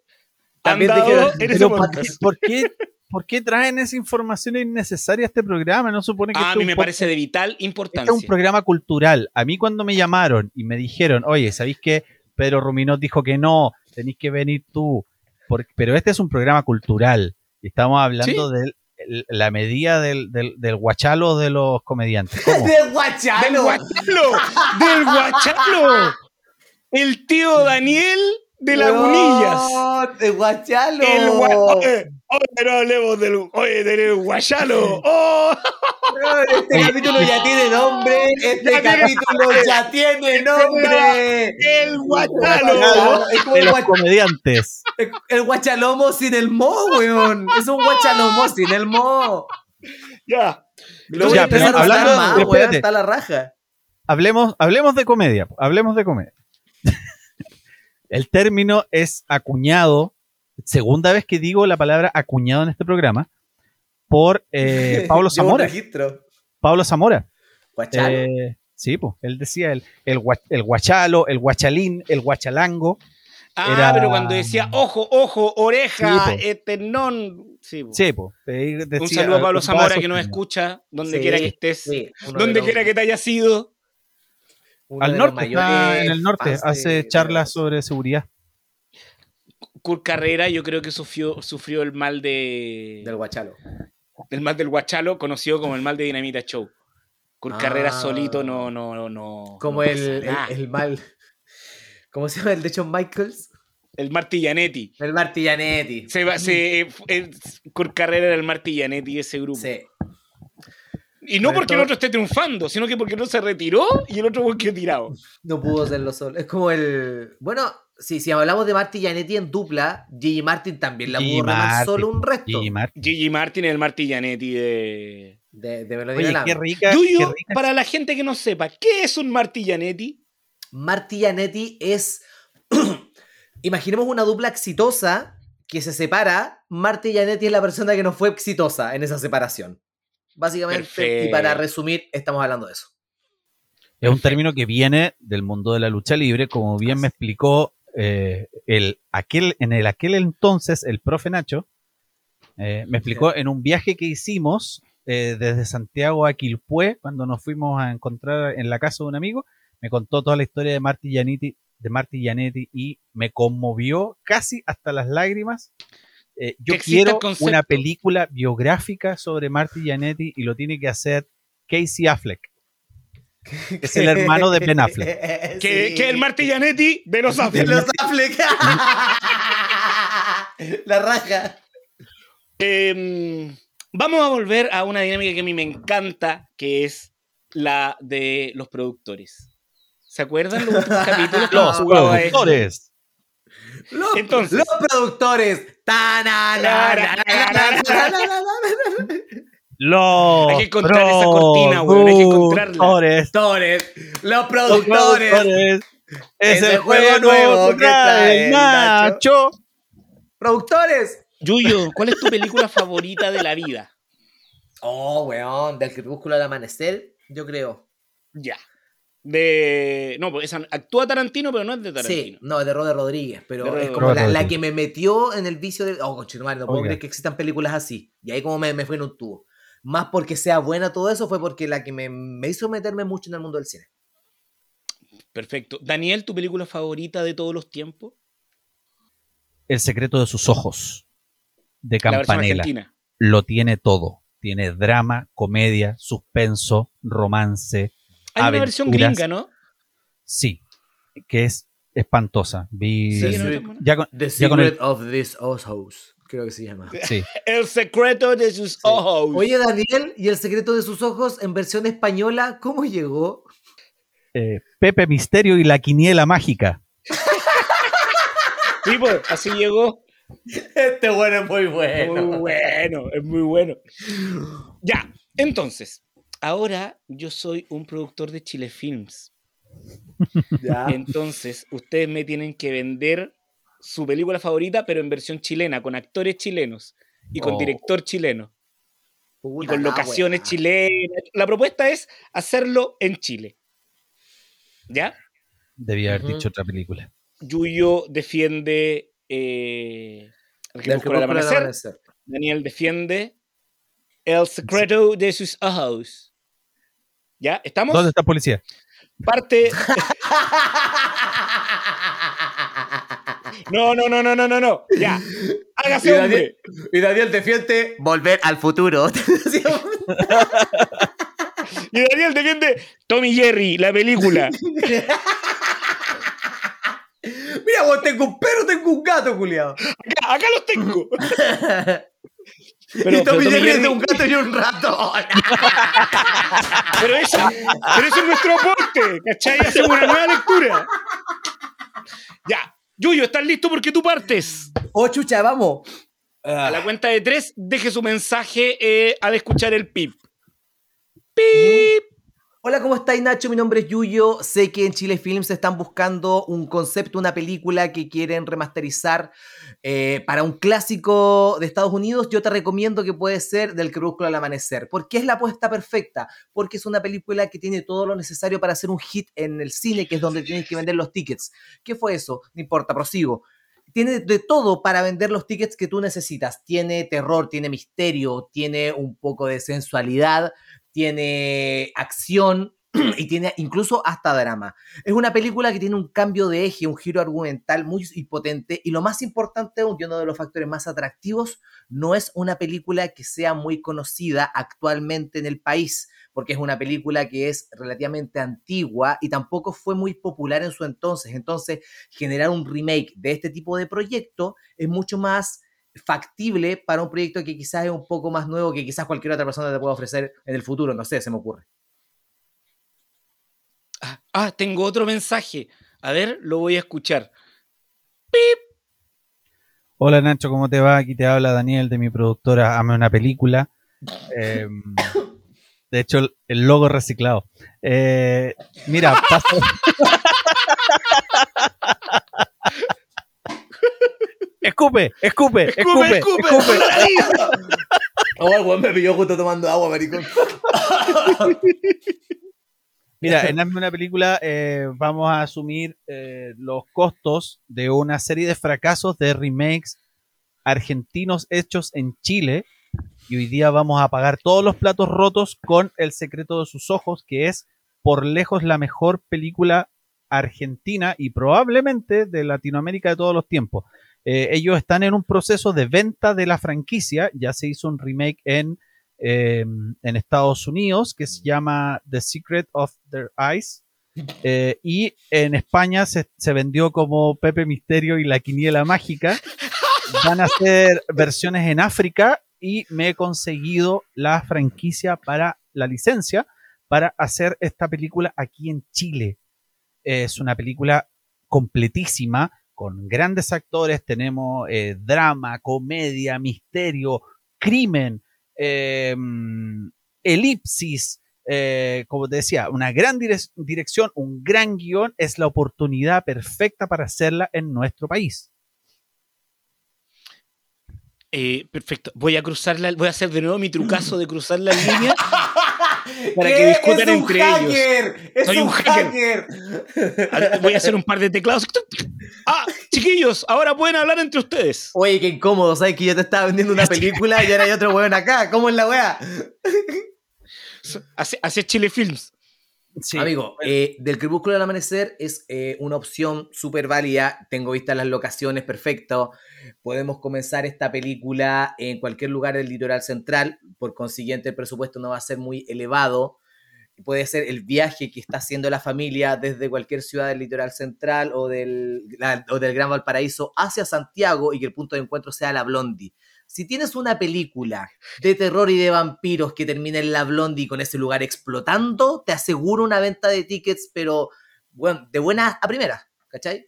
han También dado dijeron- en ese ¿por qué, por qué ¿por qué traen esa información innecesaria a este programa? No supone que Ah, a este mí es me un parece de vital Este importancia. es un programa cultural. A mí cuando me llamaron y me dijeron, oye, ¿sabéis que Pedro Ruminot dijo que no? Tenéis que venir tú. Por- pero este es un programa cultural. Y estamos hablando de la medida del, del, del guachalo de los comediantes. ¿Cómo? ¡Del ¡Del guachalo! guachalo! ¡Del guachalo! El tío Daniel de Lagunillas. Weón, ¡De guachalo! El gua- Oye, oye, no hablemos del, oye, del guachalo. ¡Oh! Este capítulo ya tiene nombre. Este Ya tiene capítulo ya tiene nombre. El Guachalo. guachalo. Es como De el, los comediantes. el guachalomo sin el mo, weón. Es un guachalomo sin el mo. Ya. Lo Ya, pero hablando- más, weón. Está la raja. Hablemos, hablemos de comedia. Hablemos de comedia. El término es acuñado, segunda vez que digo la palabra acuñado en este programa, por eh, Pablo Zamora. registro. Pablo Zamora. Guachalo. Eh, sí, pues, él decía el, el, gua- el guachalo, el guachalín, el guachalango. Ah, Era- pero cuando decía ojo, ojo, oreja, Sí, eternón. Sí, po. Sí, Un saludo a Pablo Zamora que nos escucha, donde Sí, quiera que estés, donde quiera que te hayas ido. Uno Al norte, está en el norte, hace de- charlas sobre seguridad. Kurt Carrera, yo creo que sufrió, sufrió el mal de. Del guachalo. el mal del guachalo, conocido como el mal de Dinamita Show. Kurt Ah. Carrera solito no, no, no, no. Como no el, el, el mal. ¿Cómo se llama el de John Michaels? El Martillanetti. El Martillanetti. Se va, se, el- Kurt Carrera era el Martillanetti de ese grupo. Sí. Y no porque el otro esté triunfando, sino que porque el otro se retiró y el otro fue quedó tirado. No pudo hacerlo solo. Es como el. Bueno, sí, si hablamos de Marty Janetti en dupla, Gigi Martin también la Gigi pudo remar solo un resto. Gigi Martin. Gigi Martin es el Martillanetti de. De, de Melodía Oye, qué rica. qué Yuyo, rica para la gente que no sepa, ¿qué es un Martillanetti? Marty Janetti es. Imaginemos una dupla exitosa que se separa. Marty Janetti es la persona que no fue exitosa en esa separación. Básicamente, y para resumir, estamos hablando de eso. Es un término que viene del mundo de la lucha libre, como bien me explicó eh, el, aquel, en el aquel entonces el profe Nacho, eh, me explicó en un viaje que hicimos eh, desde Santiago a Quilpué, cuando nos fuimos a encontrar en la casa de un amigo, me contó toda la historia de Marty Gianetti, de Marty Gianetti y me conmovió casi hasta las lágrimas. Eh, yo quiero una película biográfica sobre Marty Gianetti y lo tiene que hacer Casey Affleck. Es el hermano de Ben Affleck. Que, que el Martillanetti de los De Affleck. los Affleck. la raja. Em, vamos a volver a una dinámica que a mí me encanta, que es la de los productores. ¿Se acuerdan los capítulos Los productores. Los, productores. Los Hay que encontrar esa cortina, weón. Hay que encontrarla. Productores, los productores. Es el juego nuevo Nacho. Productores. Yuyo, ¿cuál es tu película favorita de la vida? Oh, weón, del crepúsculo al amanecer, yo creo. Ya. De. No, pues esa actúa Tarantino, pero no es de Sí, Tarantino. no, de Robert Rodríguez, pero De es como la, que me metió en el vicio de. Oh, conchetumare, no puedo creer que existan películas así. Y ahí como me, me fue en un tubo. Más porque sea buena todo eso, fue porque la que me, me hizo meterme mucho en el mundo del cine. Perfecto. Daniel, ¿tu película favorita de todos los tiempos? El secreto de sus ojos. De Campanella. Lo tiene todo. Tiene drama, comedia, suspenso, romance. Hay una versión gringa, ¿no? Sí. Que es espantosa. Vi. Sí, Sí, ¿no? sí. ya con- The Ya con el- Secret of This House, creo que se llama. sí. El secreto de sus ojos. Oye, Daniel, ¿y el secreto de sus ojos en versión española, cómo llegó? Eh, Pepe Misterio y la quiniela mágica. Sí, pues, así llegó. Este bueno es muy Es Muy bueno, es muy bueno. Ya, entonces, ahora yo soy un productor de Chile Films. Ya. Entonces, ustedes me tienen que vender su película favorita, pero en versión chilena, con actores chilenos y con Oh. director chileno y con locaciones chilenas. La propuesta es hacerlo en Chile. ¿Ya? Debía haber dicho otra película. Yuyo defiende eh, el al amanecer. amanecer. Daniel defiende el secreto de sus ojos. ¿Ya? ¿Estamos? ¿Dónde está policía? Parte. No, no, no, no, no, no, no. Ya. Hágase Y hombre. Daniel, y Daniel defiende volver al futuro. Y Daniel defiende Tommy Jerry, la película. Mira, vos tengo un perro, tengo un gato, culiado. Acá, acá los tengo. y Tommy Jerry es de Jerry- un gato y un ratón. Pero eso, pero eso es nuestro aporte, ¿cachai? Hacemos una nueva lectura. Ya. Yuyo, ¿estás listo? Porque tú partes. Oh, chucha, vamos. A la cuenta de tres, deje su mensaje eh, al escuchar el pip. Pip. Hola, ¿cómo estáis, Nacho? Mi nombre es Yuyo. Sé que en Chile Films están buscando un concepto, una película que quieren remasterizar eh, para un clásico de Estados Unidos. Yo te recomiendo que puede ser Del Crepúsculo al Amanecer. ¿Por qué es la apuesta perfecta? Porque es una película que tiene todo lo necesario para hacer un hit en el cine, que es donde tienes que vender los tickets. ¿Qué fue eso? No importa, prosigo. Tiene de todo para vender los tickets que tú necesitas. Tiene terror, tiene misterio, tiene un poco de sensualidad, tiene acción y tiene incluso hasta drama. Es una película que tiene un cambio de eje, un giro argumental muy potente y lo más importante, uno de los factores más atractivos, no es una película que sea muy conocida actualmente en el país, porque es una película que es relativamente antigua y tampoco fue muy popular en su entonces. Entonces, generar un remake de este tipo de proyecto es mucho más factible para un proyecto que quizás es un poco más nuevo que quizás cualquier otra persona te pueda ofrecer en el futuro, no sé, se me ocurre. Ah, ah, tengo otro mensaje. A ver, lo voy a escuchar. Hola Nacho, ¿cómo te va? Aquí te habla Daniel de mi productora Ame una película. Eh, de hecho, el, el logo reciclado. Eh, mira, paso- escupe, escupe, escupe, escupe. Oh, el weón me pilló justo tomando agua, maricón. Mira, en una película eh, vamos a asumir eh, los costos de una serie de fracasos de remakes argentinos hechos en Chile. Y hoy día vamos a pagar todos los platos rotos con El secreto de sus ojos, que es por lejos la mejor película argentina y probablemente de Latinoamérica de todos los tiempos. Eh, ellos están en un proceso de venta de la franquicia. Ya se hizo un remake en eh, en Estados Unidos que se llama The Secret of Their Eyes. Eh, y en España se, se vendió como Pepe Misterio y la Quiniela Mágica. Van a hacer versiones en África y me he conseguido la franquicia para la licencia para hacer esta película aquí en Chile. Es una película completísima con grandes actores. Tenemos eh, drama, comedia, misterio, crimen, eh, elipsis, eh, como te decía, una gran direc- dirección, un gran guion, es la oportunidad perfecta para hacerla en nuestro país. Eh, perfecto. Voy a cruzar la, voy a hacer de nuevo mi trucazo de cruzar las líneas para que discutan ¡Es un entre ellos. hacker! ¡Es Soy un un hacker. Voy a hacer un par de teclados. Ah, chiquillos, ahora pueden hablar entre ustedes. Oye, qué incómodo, ¿sabes? Que yo te estaba vendiendo una película y ahora hay otro weón acá. ¿Cómo es la weá? Es Chile Films. Sí. Amigo, eh, Del Crepúsculo al Amanecer es eh, una opción súper válida. Tengo vistas las locaciones, perfecto. Podemos comenzar esta película en cualquier lugar del litoral central. Por consiguiente, el presupuesto no va a ser muy elevado. Puede ser el viaje que está haciendo la familia desde cualquier ciudad del litoral central o del, la- o del Gran Valparaíso hacia Santiago y que el punto de encuentro sea la Blondie. Si tienes una película de terror y de vampiros que termine en la Blondie con ese lugar explotando, te aseguro una venta de tickets, pero bueno, de buena a primera, ¿cachai?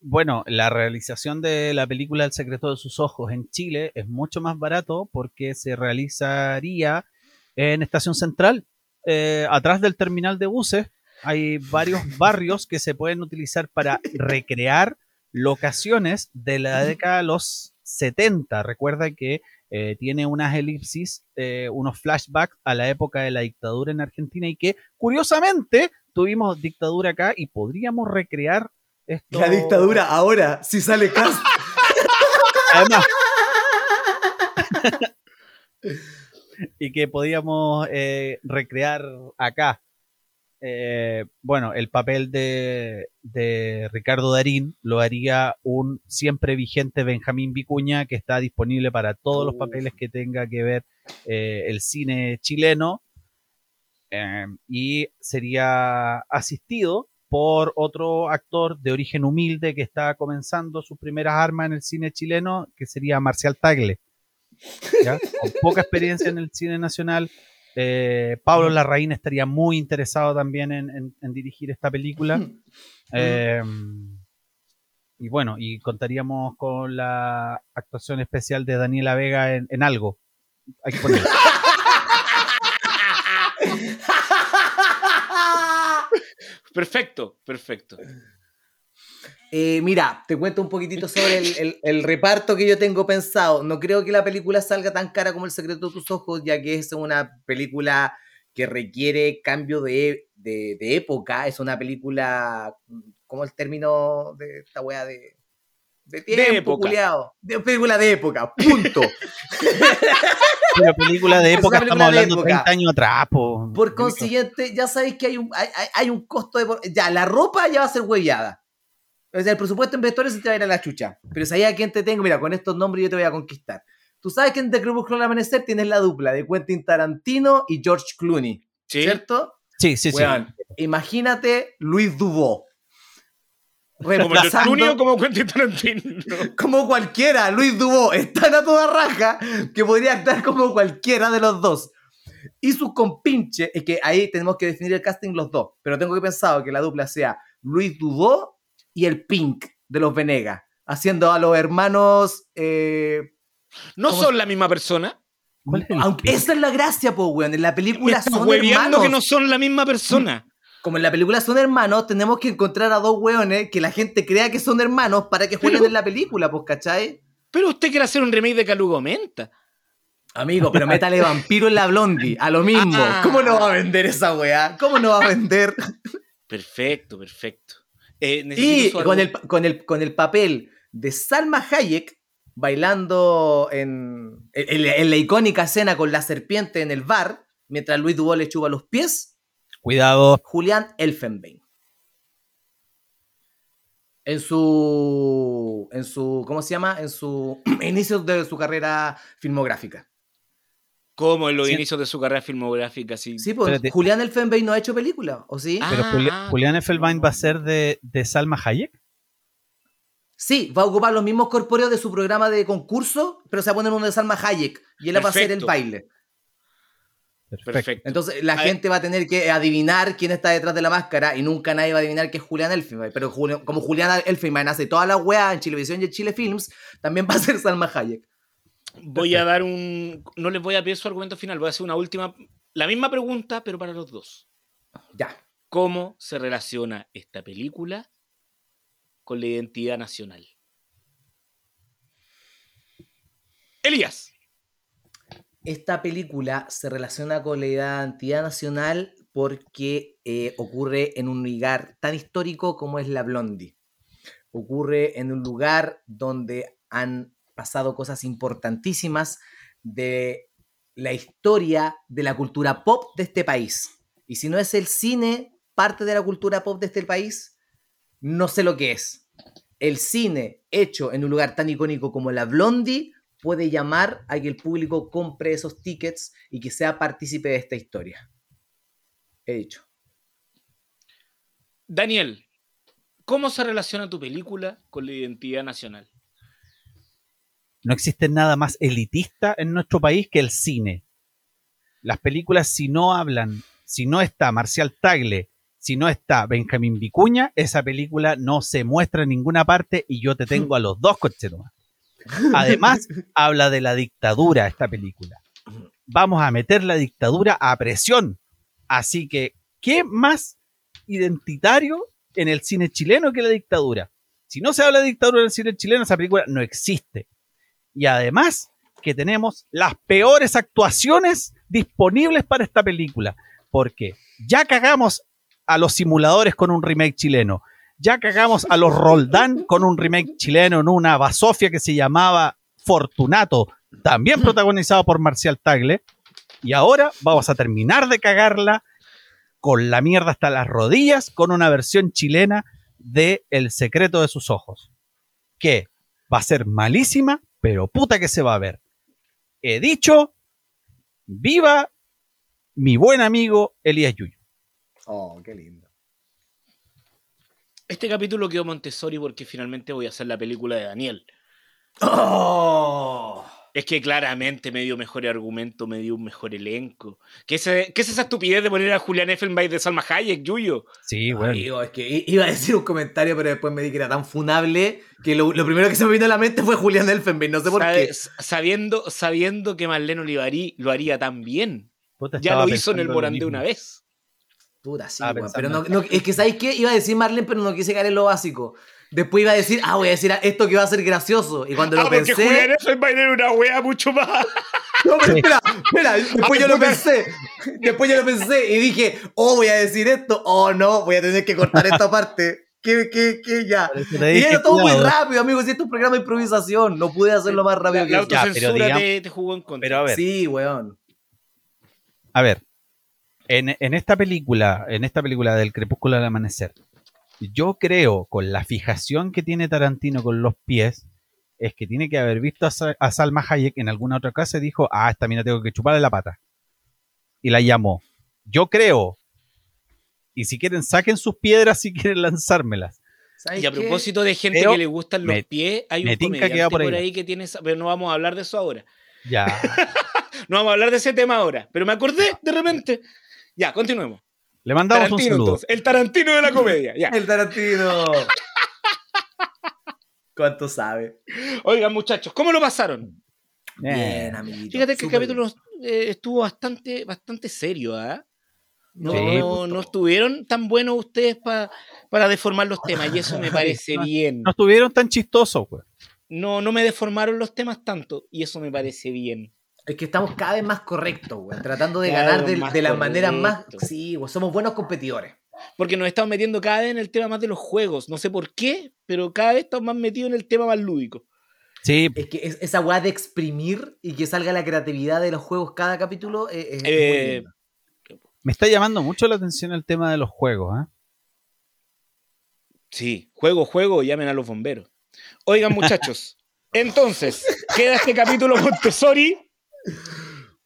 Bueno, la realización de la película El secreto de sus ojos en Chile es mucho más barato porque se realizaría en Estación Central, eh, atrás del terminal de buses. Hay varios barrios que se pueden utilizar para recrear locaciones de la década de los 70. Recuerda que eh, tiene unas elipsis, eh, unos flashbacks a la época de la dictadura en Argentina y que curiosamente tuvimos dictadura acá y podríamos recrear esto. La dictadura ahora, si sale Cast. Además, y que podíamos eh, recrear acá. Eh, bueno, el papel de, de, Ricardo Darín lo haría un siempre vigente Benjamín Vicuña, que está disponible para todos los papeles que tenga que ver eh, el cine chileno. y sería asistido por otro actor de origen humilde que está comenzando sus primeras armas en el cine chileno, que sería Marcial Tagle. Con poca experiencia en el cine nacional. Eh, Pablo Larraín estaría muy interesado también en, dirigir esta película. Eh, y bueno, y contaríamos con la actuación especial de Daniela Vega en, algo. Hay que ponerlo. Perfecto, perfecto. Eh, mira, te cuento un poquitito sobre el, reparto que yo tengo pensado. No creo que la película salga tan cara como El secreto de tus ojos, ya que es una película que requiere cambio de, época. Es una película, ¿cómo el término de esta wea de, de tiempo, de época. De película de época, punto. Una película de época, estamos hablando de 30 años atrás. Por consiguiente, ya sabéis que hay un, hay, un costo de... Ya, la ropa ya va a ser huellada. O sea, el presupuesto en vestuarios se te va a ir a la chucha. Pero si a quién te tengo, mira, con estos nombres yo te voy a conquistar. Tú sabes que en The Crepúsculo al Amanecer tienes la dupla de Quentin Tarantino y George Clooney. ¿Cierto? Sí, sí, sí. Imagínate Luis Dubó. Como George Clooney o como Quentin Tarantino. Como cualquiera. Luis Dubó es tan a toda raja que podría actuar como cualquiera de los dos. Y su compinche, es que ahí tenemos que definir el casting los dos. Pero tengo que pensar que la dupla sea Luis Dubó y el Pink de los Venegas. Haciendo a los hermanos. Eh, ¿No son la misma persona? Aunque esa es la gracia, po, weón. En la película son hermanos. que no son la misma persona como en la película son hermanos, tenemos que encontrar a dos weones que la gente crea que son hermanos para que jueguen en la película, pues, ¿cachai? Pero usted quiere hacer un remake de Calugo Menta. Amigo, pero métale vampiro en la blondie, a lo mismo. Ah. ¿Cómo no va a vender esa weá? ¿Cómo no va a vender? Perfecto, perfecto. Eh, y con el, con, el, con el papel de Salma Hayek bailando en, en, la icónica escena con la serpiente en el bar, mientras Luis Dubó le chupa los pies, Cuidado. Julián Elfenbein. En su. En su. ¿Cómo se llama? En su inicio de su carrera filmográfica. ¿Cómo en los inicios de su carrera filmográfica? Sí, sí pues Julián Elfenbein no ha hecho película, ¿o sí? Pero ah. Julián Elfenbein va a ser de, de Salma Hayek. Sí, va a ocupar los mismos corpóreos de su programa de concurso, pero se va a poner uno de Salma Hayek y él va a hacer el baile. Perfecto. Entonces la gente va a tener que adivinar quién está detrás de la máscara y nunca nadie va a adivinar que es Julián Elfenbein. Pero como Julián Elfenbein hace toda la weá en Chilevisión y en Chile Films, también va a ser Salma Hayek. Voy a dar un. No les voy a pedir su argumento final, voy a hacer una última. La misma pregunta, pero para los dos. Ya. ¿Cómo se relaciona esta película con la identidad nacional? Elías esta película se relaciona con la identidad nacional porque eh, ocurre en un lugar tan histórico como es la Blondie. Ocurre en un lugar donde han pasado cosas importantísimas de la historia de la cultura pop de este país. Y si no es el cine parte de la cultura pop de este país, no sé lo que es. El cine hecho en un lugar tan icónico como la Blondie puede llamar a que el público compre esos tickets y que sea partícipe de esta historia. He dicho. Daniel, ¿cómo se relaciona tu película con la identidad nacional? No existe nada más elitista en nuestro país que el cine. Las películas, si no hablan, si no está Marcial Tagle, si no está Benjamín Vicuña, esa película no se muestra en ninguna parte y yo te tengo a los dos coches Además, habla de la dictadura esta película. Vamos a meter la dictadura a presión. Así que, ¿qué más identitario en el cine chileno que la dictadura? Si no se habla de dictadura en el cine chileno, esa película no existe. Y además, que tenemos las peores actuaciones disponibles para esta película. Porque ya cagamos a los simuladores con un remake chileno ya cagamos a los Roldán con un remake chileno en una basofia que se llamaba Fortunato, también protagonizado por Marcial Tagle. Y ahora vamos a terminar de cagarla con la mierda hasta las rodillas con una versión chilena de El secreto de sus ojos. Que va a ser malísima, pero puta que se va a ver. He dicho, viva mi buen amigo Elías Yuyo. Oh, qué lindo. Este capítulo quedó Montessori porque finalmente voy a hacer la película de Daniel. Oh. Es que claramente me dio mejor argumento, me dio un mejor elenco. ¿Qué es, qué es esa estupidez de poner a Julián Effenbach de Salma Hayek, Yuyo? Sí, bueno. Amigo, es que iba a decir un comentario, pero después me di que era tan funable que lo, lo primero que se me vino a la mente fue Julián Elfenbein. No sé por Sabe- qué. sabiendo, sabiendo que Marlene Olivari lo haría tan bien. Ya lo hizo en el Morandé una vez. Puta, sí, weón, Pero no- es que, ¿sabéis qué? Iba a decir Marlene, pero no quise caer en lo básico. Después iba a decir, ah, voy a decir esto que va a ser gracioso. Y cuando Ah, lo porque pensé. Julián Effenbach era una wea mucho más. No, pero espera, espera. Después Ah, yo lo pensé. Después yo lo pensé y dije, oh, voy a decir esto. Oh, no, voy a tener que cortar esta parte. ¿Qué, qué, qué, ya? Eso Y dije, era todo muy rápido, amigo. Si esto es un programa de improvisación, no pude hacerlo más rápido La, que la eso. Ya, pero autocensura digamos- te, te jugó en contra. Pero a ver, Sí, weón. a ver. En, en esta película, en esta película del Crepúsculo al Amanecer, yo creo, con la fijación que tiene Tarantino con los pies, es que tiene que haber visto a, Sa- a Salma Hayek en alguna otra casa y dijo, ah, esta mina tengo que chuparle la pata. Y la llamó. Yo creo. Y si quieren, saquen sus piedras si quieren lanzármelas. ¿Sabes Y a qué? propósito de gente Pero que le gustan los me- pies, hay un que comediante va por por ahí. que tiene pero no vamos a hablar de eso ahora. Ya. No vamos a hablar de ese tema ahora. Pero me acordé de repente. Ya, continuemos. Le mandamos un Tarantino, saludo. entonces. El Tarantino de la comedia. Ya. El Tarantino. ¿Cuánto sabe? Oigan, muchachos, ¿cómo lo pasaron? Eh, Bien, amiguito. Fíjate que el capítulo eh, estuvo bastante, bastante serio, ¿ah? No, Sí. no, no estuvieron tan buenos ustedes pa- para deformar los temas y eso me parece No. bien. no estuvieron tan chistosos, güey. No, no me deformaron los temas tanto y eso me parece bien. Es que estamos cada vez más correctos, güey. Tratando de Cada ganar de, de la manera más. Sí, güey. Somos buenos competidores. Porque nos estamos metiendo cada vez en el tema más de los juegos. No sé por qué, pero cada vez estamos más metidos en el tema más lúdico. Sí, Es que es- esa weá de exprimir y que salga la creatividad de los juegos cada capítulo es, es muy Eh, me está llamando mucho la atención el tema de los juegos, ¿ah? Sí, juego, juego, llamen a los bomberos. Oigan, muchachos, entonces, queda este capítulo Montessori.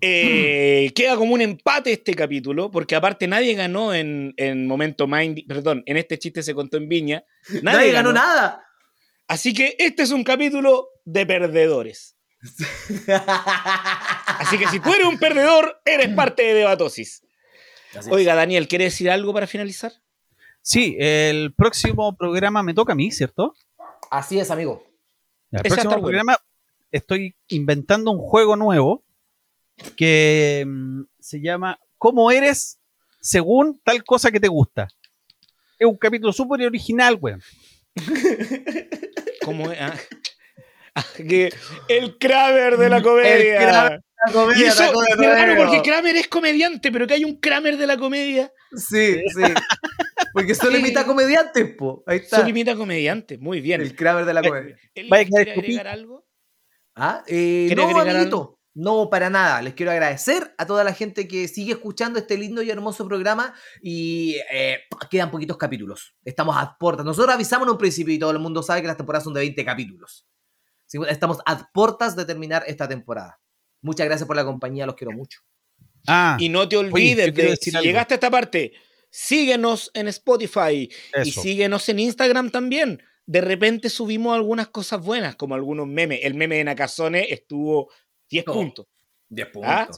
Eh, queda como un empate este capítulo, porque aparte nadie ganó en, en Momento Mind, perdón, en este chiste se contó en Viña. Nadie, ganó nada. Así que este es un capítulo de perdedores. Así que si tú eres un perdedor, eres parte de Debatosis. Oiga, Daniel, ¿quieres decir algo para finalizar? Sí, el próximo programa me toca a mí, ¿cierto? Así es, amigo. El próximo programa estoy inventando un juego nuevo que mm, se llama ¿Cómo eres según tal cosa que te gusta? Es un capítulo súper original, weón. ¿Cómo es? Ah. Ah, que el Kramer de la comedia. Kramer La comedia, y eso es raro porque Kramer es comediante, pero que hay un Kramer de la comedia. Sí, sí. Porque solo imita comediantes, po. Ahí está. Solo imita comediante. Muy bien. El Kramer de la Eh, comedia. ¿Él vaya a agregar algo? ¿Ah? Eh, ¿Quiere no, amiguito. No, para nada. Les quiero agradecer a toda la gente que sigue escuchando este lindo y hermoso programa. Y eh, quedan poquitos capítulos. Estamos a puertas. Nosotros avisamos en un principio y todo el mundo sabe que las temporadas son de 20 capítulos. Estamos a puertas de terminar esta temporada. Muchas gracias por la compañía, los quiero mucho. Ah, Y no te Oye, olvides quiero de, si algo. llegaste a esta parte, síguenos en Spotify y eso. síguenos en Instagram también. De repente subimos algunas cosas buenas, como algunos memes. El meme de Nakazone estuvo 10 Oh. puntos. 10 ¿Ah?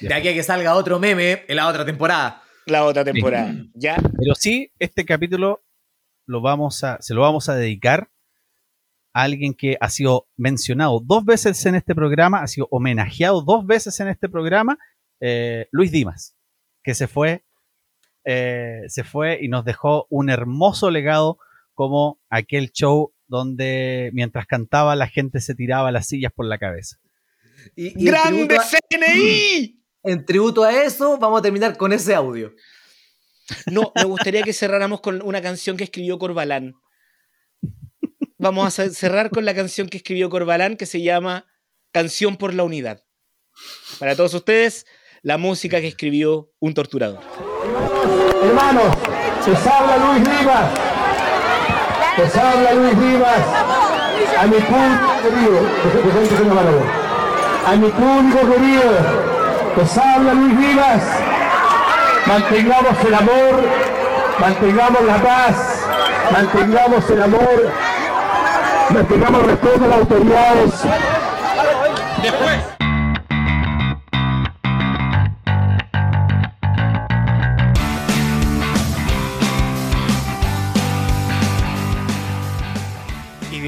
De aquí a que salga otro meme en la otra temporada. La otra temporada. ¿Ya? Pero sí, este capítulo lo vamos a, se lo vamos a dedicar a alguien que ha sido mencionado dos veces en este programa, ha sido homenajeado dos veces en este programa, eh, Luis Dimas, que se fue, eh, se fue y nos dejó un hermoso legado como aquel show donde mientras cantaba la gente se tiraba las sillas por la cabeza. Y, y ¡Grande CNI! en tributo a eso, vamos a terminar con ese audio. No, me gustaría que cerráramos con una canción que escribió Corbalán. Vamos a ce- cerrar con la canción que escribió Corbalán que se llama Canción por la Unidad. Para todos ustedes, la música que escribió un torturador. Hermanos, les habla Luis Rivas. Les habla Luis Rivas. A mi público querido, a mi público querido, les habla Luis Rivas. Mantengamos el amor, mantengamos la paz, mantengamos el amor, mantengamos respeto a las autoridades. Después.